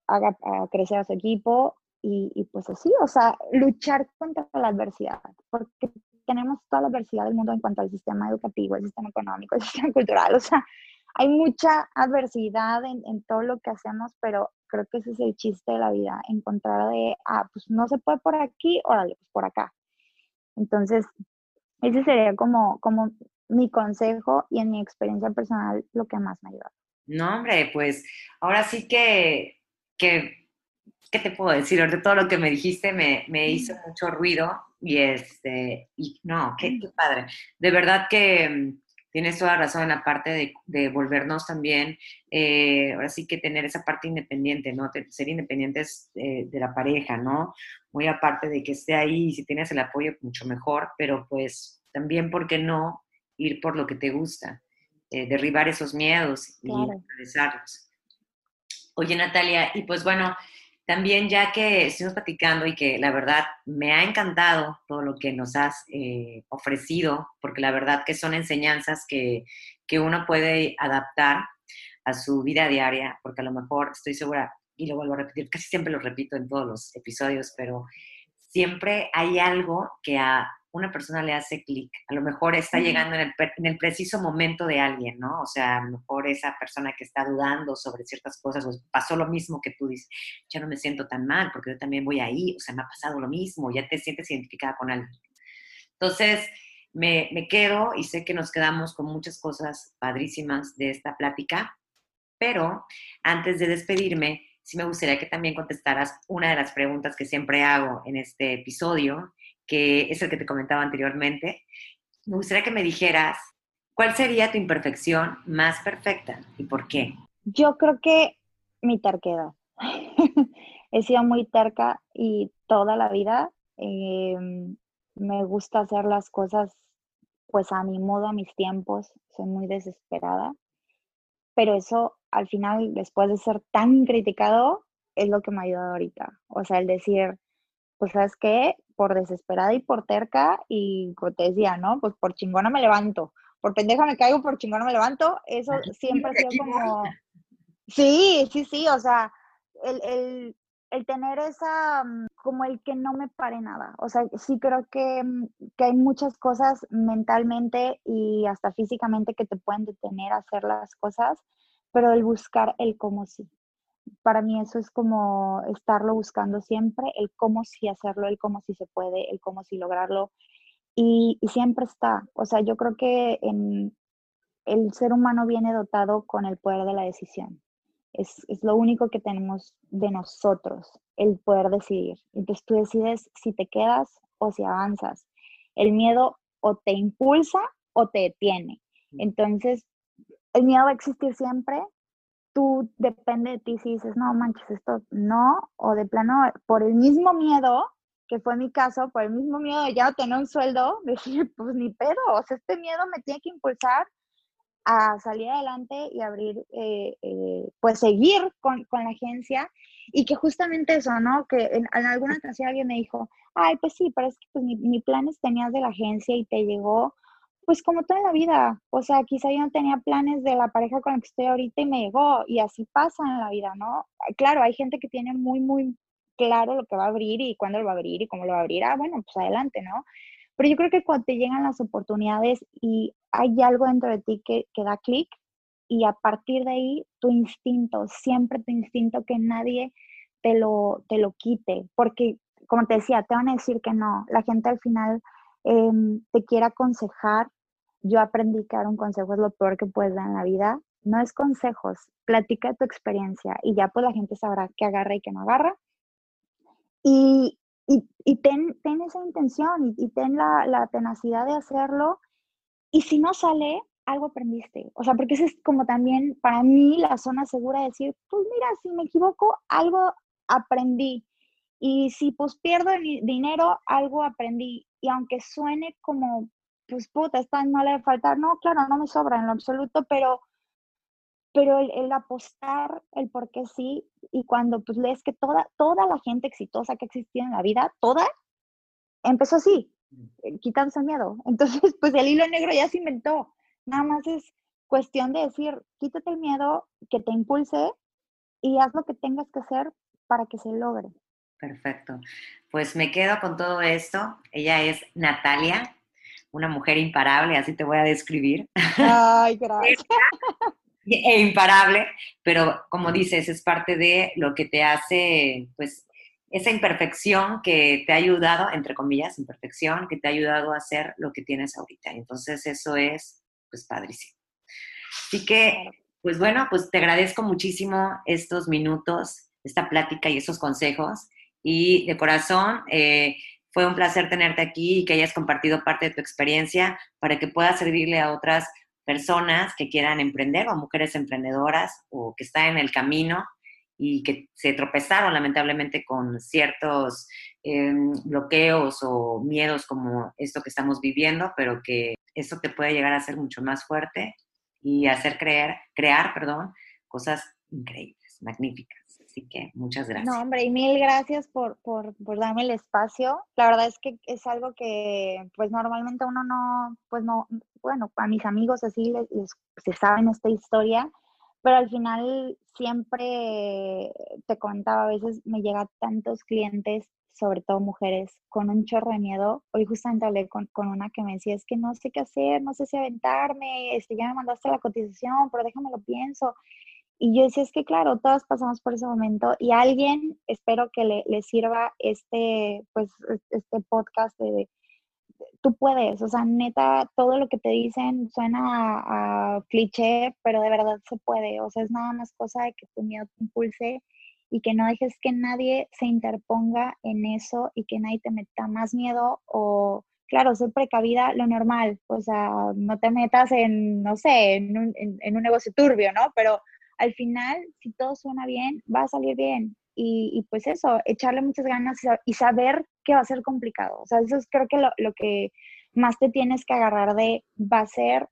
haga crecer a su equipo y, pues así, o sea, luchar contra la adversidad, porque tenemos toda la adversidad del mundo en cuanto al sistema educativo, el sistema económico, el sistema cultural, o sea, hay mucha adversidad en, en todo lo que hacemos, pero creo que ese es el chiste de la vida, encontrar de, ah, pues no se puede por aquí, órale, pues por acá. Entonces, ese sería como, como mi consejo y en mi experiencia personal lo que más me ayuda. No, hombre, pues ahora sí que, que ¿qué te puedo decir? De todo lo que me dijiste me, me hizo mucho ruido y este, y no, qué, qué padre. De verdad que mm, tienes toda razón en la parte de, de volvernos también, eh, ahora sí que tener esa parte independiente, ¿no? Ser independientes eh, de la pareja, ¿no? Muy aparte de que esté ahí y si tienes el apoyo, mucho mejor, pero pues también, ¿por qué no ir por lo que te gusta? Eh, derribar esos miedos y claro. Oye, Natalia, y pues bueno, también ya que estuvimos platicando y que la verdad me ha encantado todo lo que nos has eh, ofrecido, porque la verdad que son enseñanzas que, que uno puede adaptar a su vida diaria, porque a lo mejor estoy segura, y lo vuelvo a repetir, casi siempre lo repito en todos los episodios, pero siempre hay algo que a una persona le hace clic. A lo mejor está llegando en el, preciso momento de alguien, ¿no? O sea, a lo mejor esa persona que está dudando sobre ciertas cosas, o pasó lo mismo que tú dices, ya no me siento tan mal porque yo también voy ahí, o sea, me ha pasado lo mismo, ya te sientes identificada con alguien. Entonces, me, me quedo y sé que nos quedamos con muchas cosas padrísimas de esta plática, pero antes de despedirme, sí me gustaría que también contestaras una de las preguntas que siempre hago en este episodio, que es el que te comentaba anteriormente, me gustaría que me dijeras cuál sería tu imperfección más perfecta y por qué. Yo creo que mi terquedad. He sido muy terca y toda la vida eh, me gusta hacer las cosas pues a mi modo, a mis tiempos. Soy muy desesperada. Pero eso al final, después de ser tan criticado, es lo que me ha ayudado ahorita. O sea, el decir, pues sabes qué, por desesperada y por terca y como te decía, ¿no? Pues por chingona me levanto, por pendeja me caigo, por chingona me levanto, eso siempre ha sido como... Sí, sí, sí, o sea, el, el, el, tener esa, mm, como el que no me pare nada, o sea, sí creo que, mm, que hay muchas cosas mentalmente y hasta físicamente que te pueden detener a hacer las cosas, pero el buscar el cómo sí para mí eso es como estarlo buscando siempre, el cómo sí hacerlo, el cómo sí se puede, el cómo sí lograrlo. Y, siempre está. O sea, yo creo que en, el ser humano viene dotado con el poder de la decisión. Es, es, lo único que tenemos de nosotros, el poder decidir. Entonces tú decides si te quedas o si avanzas. El miedo o te impulsa o te detiene. Entonces, el miedo va a existir siempre, tú depende de ti si dices, no manches, esto no, o de plano, por el mismo miedo, que fue mi caso, por el mismo miedo de ya tener un sueldo, decir, pues ni pedo, o sea, este miedo me tiene que impulsar a salir adelante y abrir, eh, eh, pues seguir con, con, la agencia y que justamente eso, ¿no? Que en, alguna ocasión alguien me dijo, ay, pues sí, pero es que pues, mi, planes tenías de la agencia y te llegó pues como toda la vida, o sea, quizá yo no tenía planes de la pareja con la que estoy ahorita y me llegó, y así pasa en la vida, ¿no? Claro, hay gente que tiene muy, muy claro lo que va a abrir y cuándo lo va a abrir y cómo lo va a abrir, ah, bueno, pues adelante, ¿no? Pero yo creo que cuando te llegan las oportunidades y hay algo dentro de ti que, que da clic, y a partir de ahí, tu instinto, siempre tu instinto, que nadie te lo, te lo quite, porque como te decía, te van a decir que no, la gente al final em, te quiera aconsejar. Yo aprendí que dar un consejo es lo peor que puedes dar en la vida. No es consejos, platica tu experiencia y ya pues la gente sabrá qué agarra y qué no agarra. Y, y, ten, ten, esa intención y, ten la, tenacidad de hacerlo. Y si no sale, algo aprendiste. O sea, porque ese es como también para mí la zona segura de decir, pues mira, si me equivoco, algo aprendí. Y si pues pierdo dinero, algo aprendí. Y aunque suene como, pues puta, esta no le faltar, no, claro, no me sobra en lo absoluto, pero pero el, apostar, el por qué sí, y cuando pues lees que toda, toda la gente exitosa que existía en la vida, toda, empezó así, eh, quitándose el miedo. Entonces, pues el hilo negro ya se inventó. Nada más es cuestión de decir, quítate el miedo, que te impulse y haz lo que tengas que hacer para que se logre. Perfecto. Pues me quedo con todo esto. Ella es Natalia, una mujer imparable, así te voy a describir. Ay, gracias. e imparable, pero como dices, es parte de lo que te hace, pues, esa imperfección que te ha ayudado, entre comillas, imperfección, que te ha ayudado a hacer lo que tienes ahorita. Entonces, eso es, pues, padrísimo. Así que, pues bueno, pues te agradezco muchísimo estos minutos, esta plática y esos consejos. Y de corazón, eh, fue un placer tenerte aquí y que hayas compartido parte de tu experiencia para que pueda servirle a otras personas que quieran emprender o mujeres emprendedoras o que están en el camino y que se tropezaron lamentablemente con ciertos em, bloqueos o miedos como esto que estamos viviendo, pero que eso te puede llegar a ser mucho más fuerte y hacer creer, crear perdón, cosas increíbles, magníficas. Así que muchas gracias. No, hombre, y mil gracias por, por, por, darme el espacio. La verdad es que es algo que, pues normalmente uno no, pues no, bueno, a mis amigos así les, se saben esta historia, pero al final siempre te contaba, a veces me llegan tantos clientes, sobre todo mujeres, con un chorro de miedo. Hoy justamente hablé con, con, una que me decía, es que no sé qué hacer, no sé si aventarme, este, ya me mandaste la cotización, pero déjame lo pienso. Y yo decía, es que claro, todas pasamos por ese momento y alguien espero que le, le sirva este, pues, este podcast de, tú puedes, o sea, neta, todo lo que te dicen suena a, cliché, pero de verdad se puede, o sea, es nada más cosa de que tu miedo te impulse y que no dejes que nadie se interponga en eso y que nadie te meta más miedo o, claro, ser precavida, lo normal, o sea, no te metas en, no sé, en un, en un negocio turbio, ¿no? Pero al final, si todo suena bien, va a salir bien. Y, pues eso, echarle muchas ganas y saber que va a ser complicado. O sea, eso es creo que lo, lo que más te tienes que agarrar de va a ser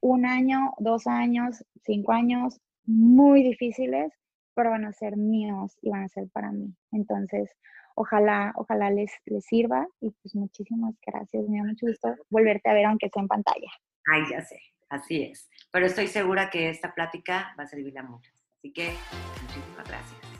un año, dos años, cinco años muy difíciles, pero van a ser míos y van a ser para mí. Entonces, ojalá, ojalá les, les sirva y pues muchísimas gracias. Me da mucho gusto volverte a ver aunque sea en pantalla. Ay, ya sé. Así es. Pero estoy segura que esta plática va a servirle a muchas. Así que muchísimas gracias.